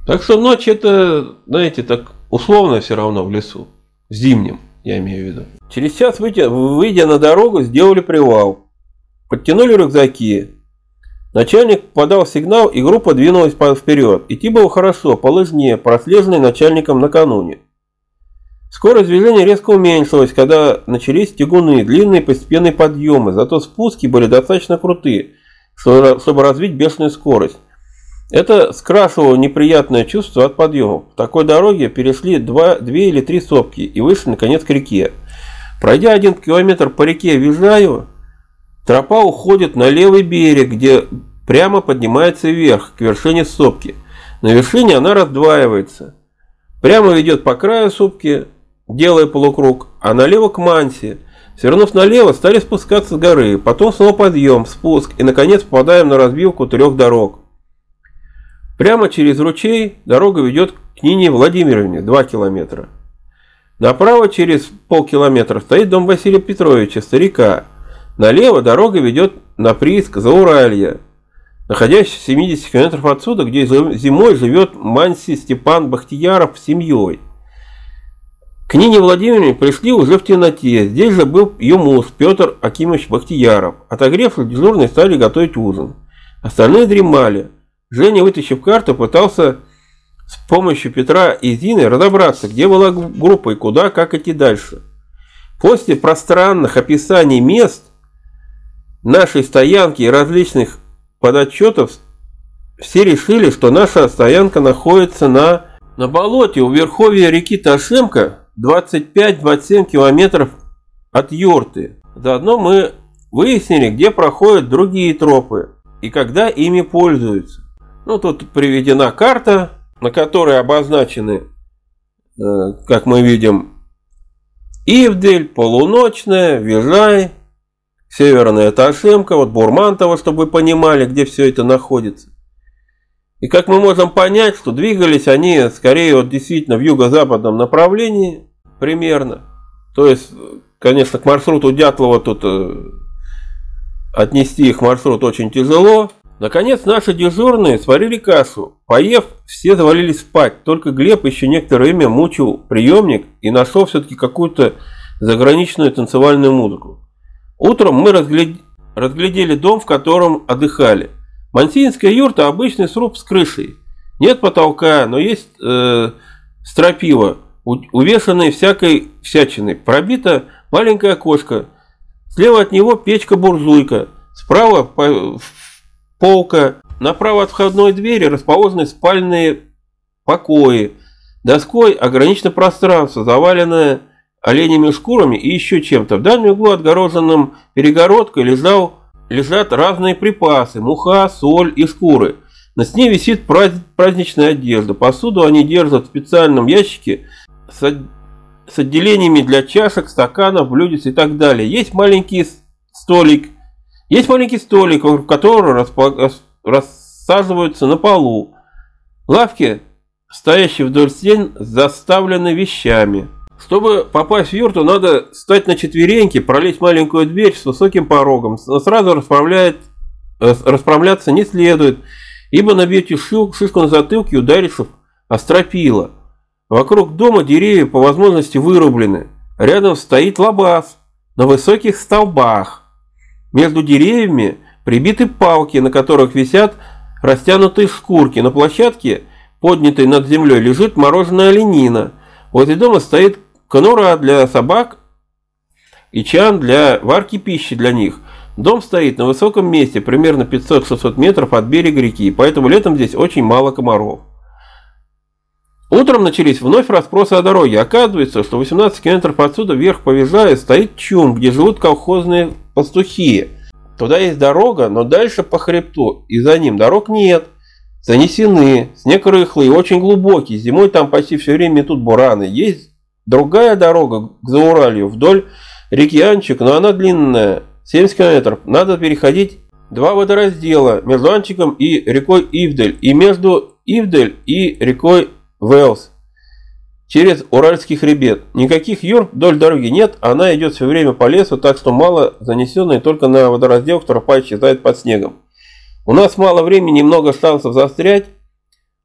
Так что ночь это, знаете, так условно все равно в лесу, в зимнем я имею в виду. Через час, выйдя, выйдя на дорогу, сделали привал. Подтянули рюкзаки. Начальник подал сигнал, и группа двинулась вперед. Идти было хорошо, по лыжне, прослеженной начальником накануне. Скорость движения резко уменьшилась, когда начались тягуны, длинные постепенные подъемы, зато спуски были достаточно крутые, чтобы развить бешеную скорость. Это скрашивало неприятное чувство от подъема. В такой дороге перешли два, две или три сопки и вышли наконец к реке. Пройдя один километр по реке Вижаю, тропа уходит на левый берег, где прямо поднимается вверх, к вершине сопки. На вершине она раздваивается. Прямо ведет по краю сопки, делая полукруг, а налево к мансе. Свернув налево, стали спускаться с горы, потом снова подъем, спуск и, наконец, попадаем на разбивку трех дорог. Прямо через ручей дорога ведет к Нине Владимировне, 2 километра. Направо через полкилометра стоит дом Василия Петровича, старика. Налево дорога ведет на прииск Зауралья, находящийся в 70 километров отсюда, где зимой живет Манси Степан Бахтияров с семьей. К Нине Владимировне пришли уже в темноте. Здесь же был ее муж Петр Акимович Бахтияров. Отогревшись, дежурные стали готовить ужин. Остальные дремали. Женя, вытащив карту, пытался с помощью Петра и Зины разобраться, где была группа и куда, как идти дальше. После пространных описаний мест нашей стоянки и различных подотчетов все решили, что наша стоянка находится на, на болоте у верховья реки Ташемка 25-27 километров от Йорты. Заодно мы выяснили, где проходят другие тропы и когда ими пользуются. Ну, тут приведена карта, на которой обозначены, э, как мы видим, Ивдель, Полуночная, Вижай, Северная Ташемка, вот Бурмантово, чтобы вы понимали, где все это находится. И как мы можем понять, что двигались они скорее вот действительно в юго-западном направлении примерно. То есть, конечно, к маршруту Дятлова тут э, отнести их маршрут очень тяжело. Наконец наши дежурные сварили кашу. Поев, все завалились спать. Только Глеб еще некоторое время мучил приемник и нашел все-таки какую-то заграничную танцевальную музыку. Утром мы разглядели, дом, в котором отдыхали. Мансинская юрта – обычный сруб с крышей. Нет потолка, но есть э, стропила, увешанная всякой всячиной. Пробито маленькое окошко. Слева от него печка-буржуйка. Справа полка. Направо от входной двери расположены спальные покои. Доской ограничено пространство, заваленное оленями шкурами и еще чем-то. В дальнем углу отгороженным перегородкой лежал лежат разные припасы, муха, соль и шкуры. На стене висит праздничная одежда. Посуду они держат в специальном ящике с, с отделениями для чашек, стаканов, блюдец и так далее. Есть маленький столик, есть маленький столик, в котором рассаживаются на полу. Лавки, стоящие вдоль стен, заставлены вещами. Чтобы попасть в юрту, надо встать на четвереньки, пролезть маленькую дверь с высоким порогом. Сразу расправлять, э, расправляться не следует, ибо набьете шишку на затылке и ударишь о. Вокруг дома деревья по возможности вырублены. Рядом стоит лабаз на высоких столбах. Между деревьями прибиты палки, на которых висят растянутые шкурки. На площадке, поднятой над землей, лежит мороженая оленина. Возле дома стоит конура для собак и чан для варки пищи для них. Дом стоит на высоком месте, примерно 500-600 метров от берега реки, поэтому летом здесь очень мало комаров. Утром начались вновь расспросы о дороге. Оказывается, что 18 километров отсюда вверх по Вижаю стоит чум, где живут колхозные пастухи. Туда есть дорога, но дальше по хребту, и за ним дорог нет. Занесены, снег рыхлый, очень глубокий, зимой там почти все время тут бураны. Есть Другая дорога к Зауралью вдоль реки Анчик, но она длинная, 70 километров. Надо переходить два водораздела между Анчиком и рекой Ивдель, и между Ивдель и рекой Велс. Через Уральский хребет. Никаких юр вдоль дороги нет, она идет все время по лесу, так что мало занесенной только на водораздел, тропа исчезает под снегом. У нас мало времени, много шансов застрять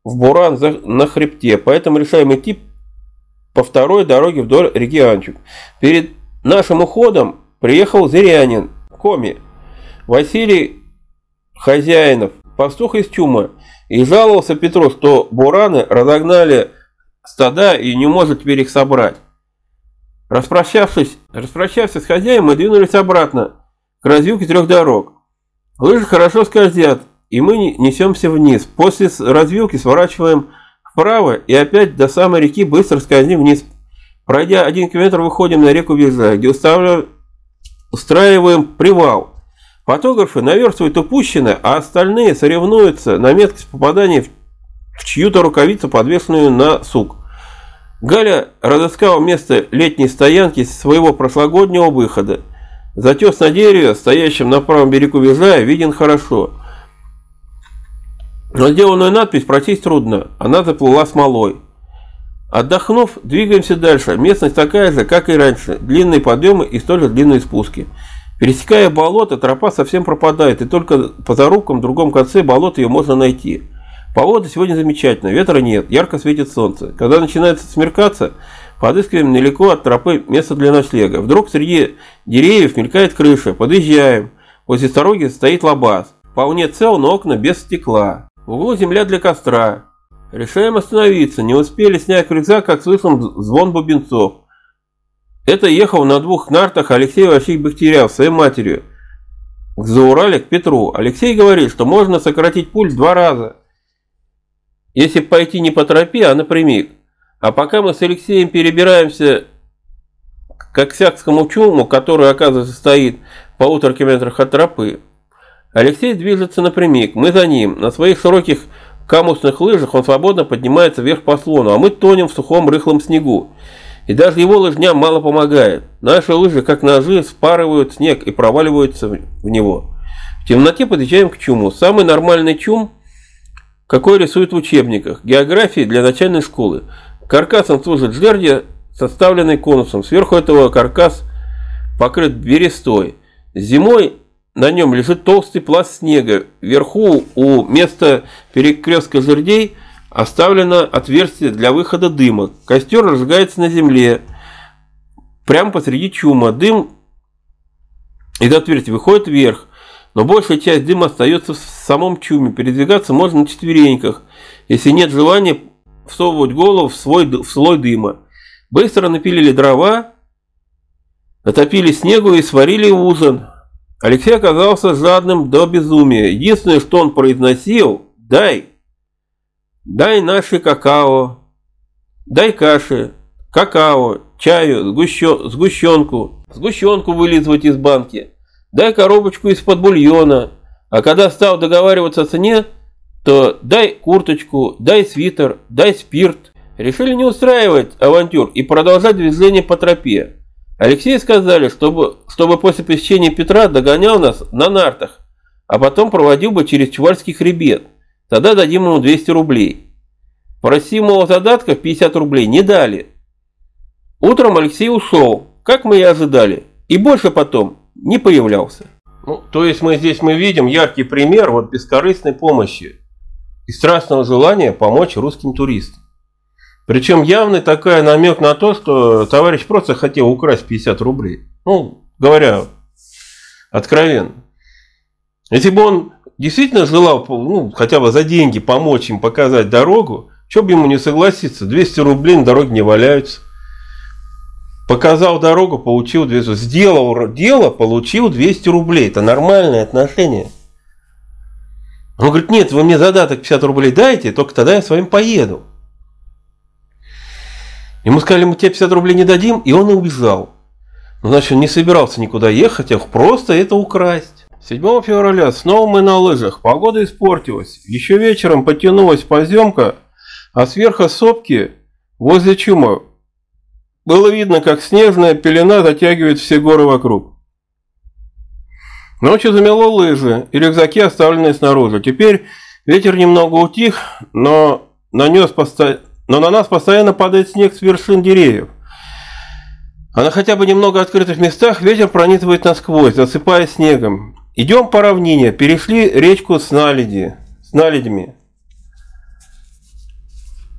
в буран на хребте, поэтому решаем идти по второй дороге вдоль реки Анчук. Перед нашим уходом приехал зырянин, коми, Василий Хозяинов, пастух из Чума, и жаловался Петру, что бураны разогнали стада и не может теперь их собрать. Распрощавшись, распрощавшись с хозяином, мы двинулись обратно к развилке трех дорог. Лыжи хорошо скользят, и мы несемся вниз. После развилки сворачиваем вправо и опять до самой реки быстро скользим вниз. Пройдя один километр, выходим на реку Виза, где устраиваем привал. Фотографы наверстывают упущенное, а остальные соревнуются на меткость попадания в чью-то рукавицу, подвешенную на сук. Галя разыскала место летней стоянки своего прошлогоднего выхода. Затес на дереве, стоящем на правом берегу Визая, виден хорошо – но сделанную надпись прочесть трудно, она заплыла смолой. Отдохнув, двигаемся дальше. Местность такая же, как и раньше. Длинные подъемы и столь же длинные спуски. Пересекая болото, тропа совсем пропадает, и только по зарубкам в другом конце болота ее можно найти. Погода сегодня замечательная, ветра нет, ярко светит солнце. Когда начинается смеркаться, подыскиваем недалеко от тропы место для ночлега. Вдруг среди деревьев мелькает крыша, подъезжаем. Возле дороги стоит лабаз. Вполне цел, но окна без стекла. В углу земля для костра. Решаем остановиться. Не успели снять рюкзак, как слышим звон бубенцов. Это ехал на двух нартах Алексей Васильевич Бахтеряв своей матерью. К Заурале, к Петру. Алексей говорит, что можно сократить пульс два раза. Если пойти не по тропе, а напрямик. А пока мы с Алексеем перебираемся к Оксякскому чуму, который, оказывается, стоит полутора километрах от тропы. Алексей движется напрямик, мы за ним. На своих широких камусных лыжах он свободно поднимается вверх по слону, а мы тонем в сухом рыхлом снегу. И даже его лыжням мало помогает. Наши лыжи, как ножи, спарывают снег и проваливаются в него. В темноте подъезжаем к чуму. Самый нормальный чум, какой рисуют в учебниках. Географии для начальной школы. Каркасом служит жердя, составленный конусом. Сверху этого каркас покрыт берестой. Зимой на нем лежит толстый пласт снега. Вверху у места перекрестка жердей оставлено отверстие для выхода дыма. Костер разжигается на земле. Прямо посреди чума. Дым из отверстия выходит вверх. Но большая часть дыма остается в самом чуме. Передвигаться можно на четвереньках, если нет желания всовывать голову в, свой, в слой дыма. Быстро напилили дрова, натопили снегу и сварили ужин. Алексей оказался жадным до безумия. Единственное, что он произносил, дай, дай наши какао, дай каши, какао, чаю, сгущенку, сгущенку вылизывать из банки, дай коробочку из-под бульона. А когда стал договариваться о цене, то дай курточку, дай свитер, дай спирт. Решили не устраивать авантюр и продолжать движение по тропе. Алексею сказали, чтобы, чтобы после посещения Петра догонял нас на нартах, а потом проводил бы через Чувальский хребет. Тогда дадим ему 200 рублей. Просимого задатка в 50 рублей не дали. Утром Алексей ушел, как мы и ожидали, и больше потом не появлялся. Ну, то есть мы здесь мы видим яркий пример вот бескорыстной помощи и страстного желания помочь русским туристам. Причем явный такой намек на то, что товарищ просто хотел украсть 50 рублей. Ну, говоря откровенно. Если бы он действительно желал ну, хотя бы за деньги помочь им показать дорогу, что бы ему не согласиться, 200 рублей на дороге не валяются. Показал дорогу, получил 200. Сделал дело, получил 200 рублей. Это нормальное отношение. Он говорит, нет, вы мне задаток 50 рублей дайте, только тогда я с вами поеду. Ему сказали, мы тебе 50 рублей не дадим, и он и убежал. Ну, значит, он не собирался никуда ехать, а просто это украсть. 7 февраля снова мы на лыжах. Погода испортилась. Еще вечером потянулась поземка, а сверху сопки возле чума было видно, как снежная пелена затягивает все горы вокруг. Ночью замело лыжи и рюкзаки, оставленные снаружи. Теперь ветер немного утих, но нанес постоянно но на нас постоянно падает снег с вершин деревьев. А на хотя бы немного открытых местах ветер пронизывает насквозь, засыпая снегом. Идем по равнине, перешли речку с наледи, с наледями.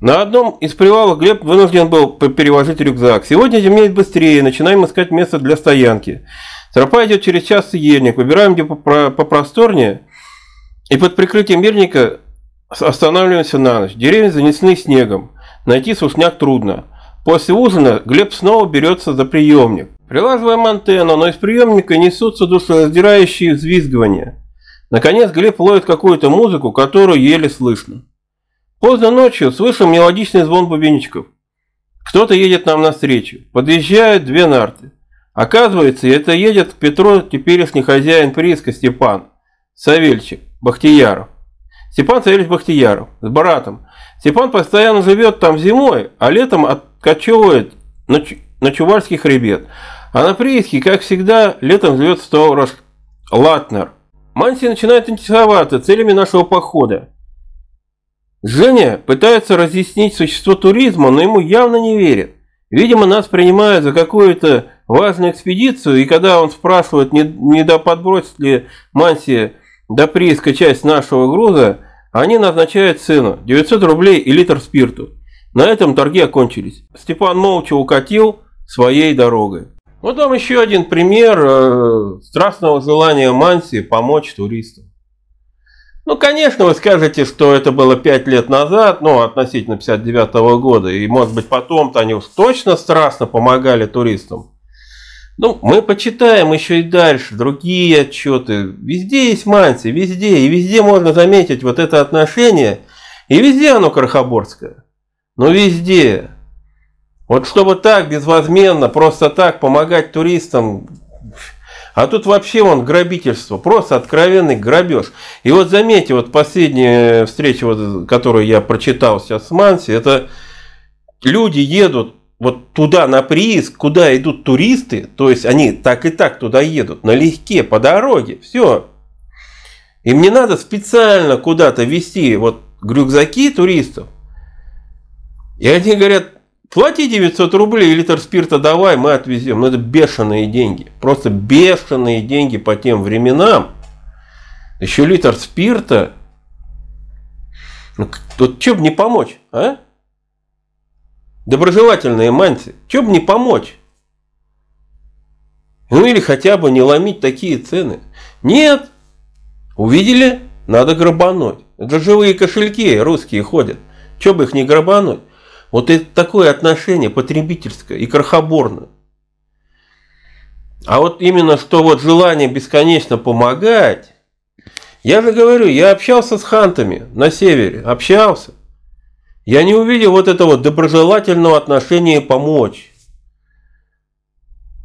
На одном из привалов Глеб вынужден был переложить рюкзак. Сегодня темнеет быстрее, начинаем искать место для стоянки. Тропа идет через час ельник, выбираем где попросторнее, и под прикрытием мирника останавливаемся на ночь. Деревья занесены снегом. Найти сушняк трудно. После ужина Глеб снова берется за приемник. Прилаживаем антенну, но из приемника несутся душераздирающие взвизгивания. Наконец Глеб ловит какую-то музыку, которую еле слышно. Поздно ночью слышим мелодичный звон бубенчиков. Кто-то едет нам навстречу. Подъезжают две нарты. Оказывается, это едет к Петру теперешний хозяин прииска Степан, Савельчик, Бахтияров. Степан Савельевич Бахтияров с братом Степан постоянно живет там зимой, а летом откачевывает на, на Чувальский хребет. А на прииске, как всегда, летом живет сторож Латнер. Манси начинает интересоваться целями нашего похода. Женя пытается разъяснить существо туризма, но ему явно не верит. Видимо, нас принимают за какую-то важную экспедицию, и когда он спрашивает, не, не да подбросит ли Манси до прииска часть нашего груза, они назначают цену 900 рублей и литр спирту. На этом торги окончились. Степан молча укатил своей дорогой. Вот вам еще один пример э, страстного желания Манси помочь туристам. Ну, конечно, вы скажете, что это было 5 лет назад, ну, относительно 59 -го года, и, может быть, потом-то они уж точно страстно помогали туристам. Ну, мы почитаем еще и дальше другие отчеты. Везде есть манси, везде. И везде можно заметить вот это отношение. И везде оно крохоборское. Но везде. Вот чтобы так безвозменно, просто так помогать туристам. А тут вообще вон грабительство, просто откровенный грабеж. И вот заметьте, вот последняя встреча, вот, которую я прочитал сейчас с Манси, это люди едут вот туда на прииск, куда идут туристы, то есть они так и так туда едут, налегке, по дороге, все. Им не надо специально куда-то везти вот рюкзаки туристов. И они говорят, плати 900 рублей, литр спирта давай, мы отвезем. Ну это бешеные деньги, просто бешеные деньги по тем временам. Еще литр спирта. Ну, тут что бы не помочь, а? Доброжелательные манти, что бы не помочь? Ну или хотя бы не ломить такие цены. Нет, увидели, надо грабануть. Это живые кошельки русские ходят. Что бы их не грабануть? Вот это такое отношение потребительское и крохоборное. А вот именно что вот желание бесконечно помогать. Я же говорю, я общался с хантами на севере, общался. Я не увидел вот этого доброжелательного отношения помочь.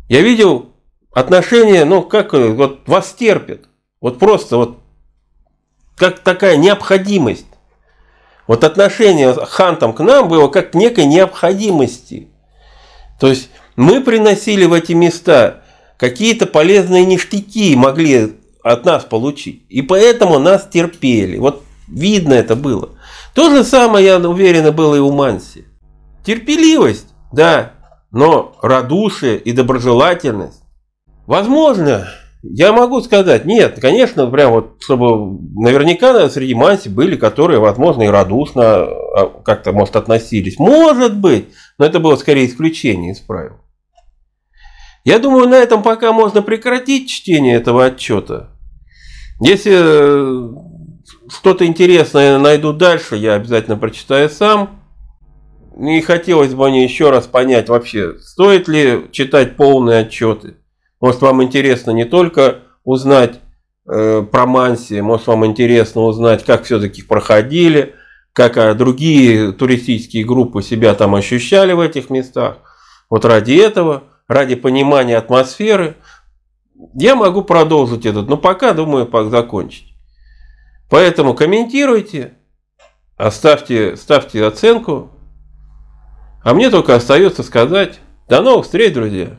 Я видел отношение, ну как, вот вас терпят. Вот просто вот как такая необходимость. Вот отношение хантам к нам было как некой необходимости. То есть мы приносили в эти места какие-то полезные ништяки, могли от нас получить. И поэтому нас терпели. Вот видно это было. То же самое, я уверен, было и у Манси. Терпеливость, да, но радушие и доброжелательность. Возможно, я могу сказать, нет, конечно, прям вот, чтобы наверняка среди Манси были, которые, возможно, и радушно а, как-то, может, относились. Может быть, но это было скорее исключение из правил. Я думаю, на этом пока можно прекратить чтение этого отчета. Если что-то интересное найду дальше, я обязательно прочитаю сам. И хотелось бы мне еще раз понять вообще, стоит ли читать полные отчеты. Может вам интересно не только узнать э, про Манси, может вам интересно узнать, как все-таки проходили, как а, другие туристические группы себя там ощущали в этих местах. Вот ради этого, ради понимания атмосферы, я могу продолжить этот, но пока думаю закончить. Поэтому комментируйте, оставьте, ставьте оценку. А мне только остается сказать до новых встреч, друзья.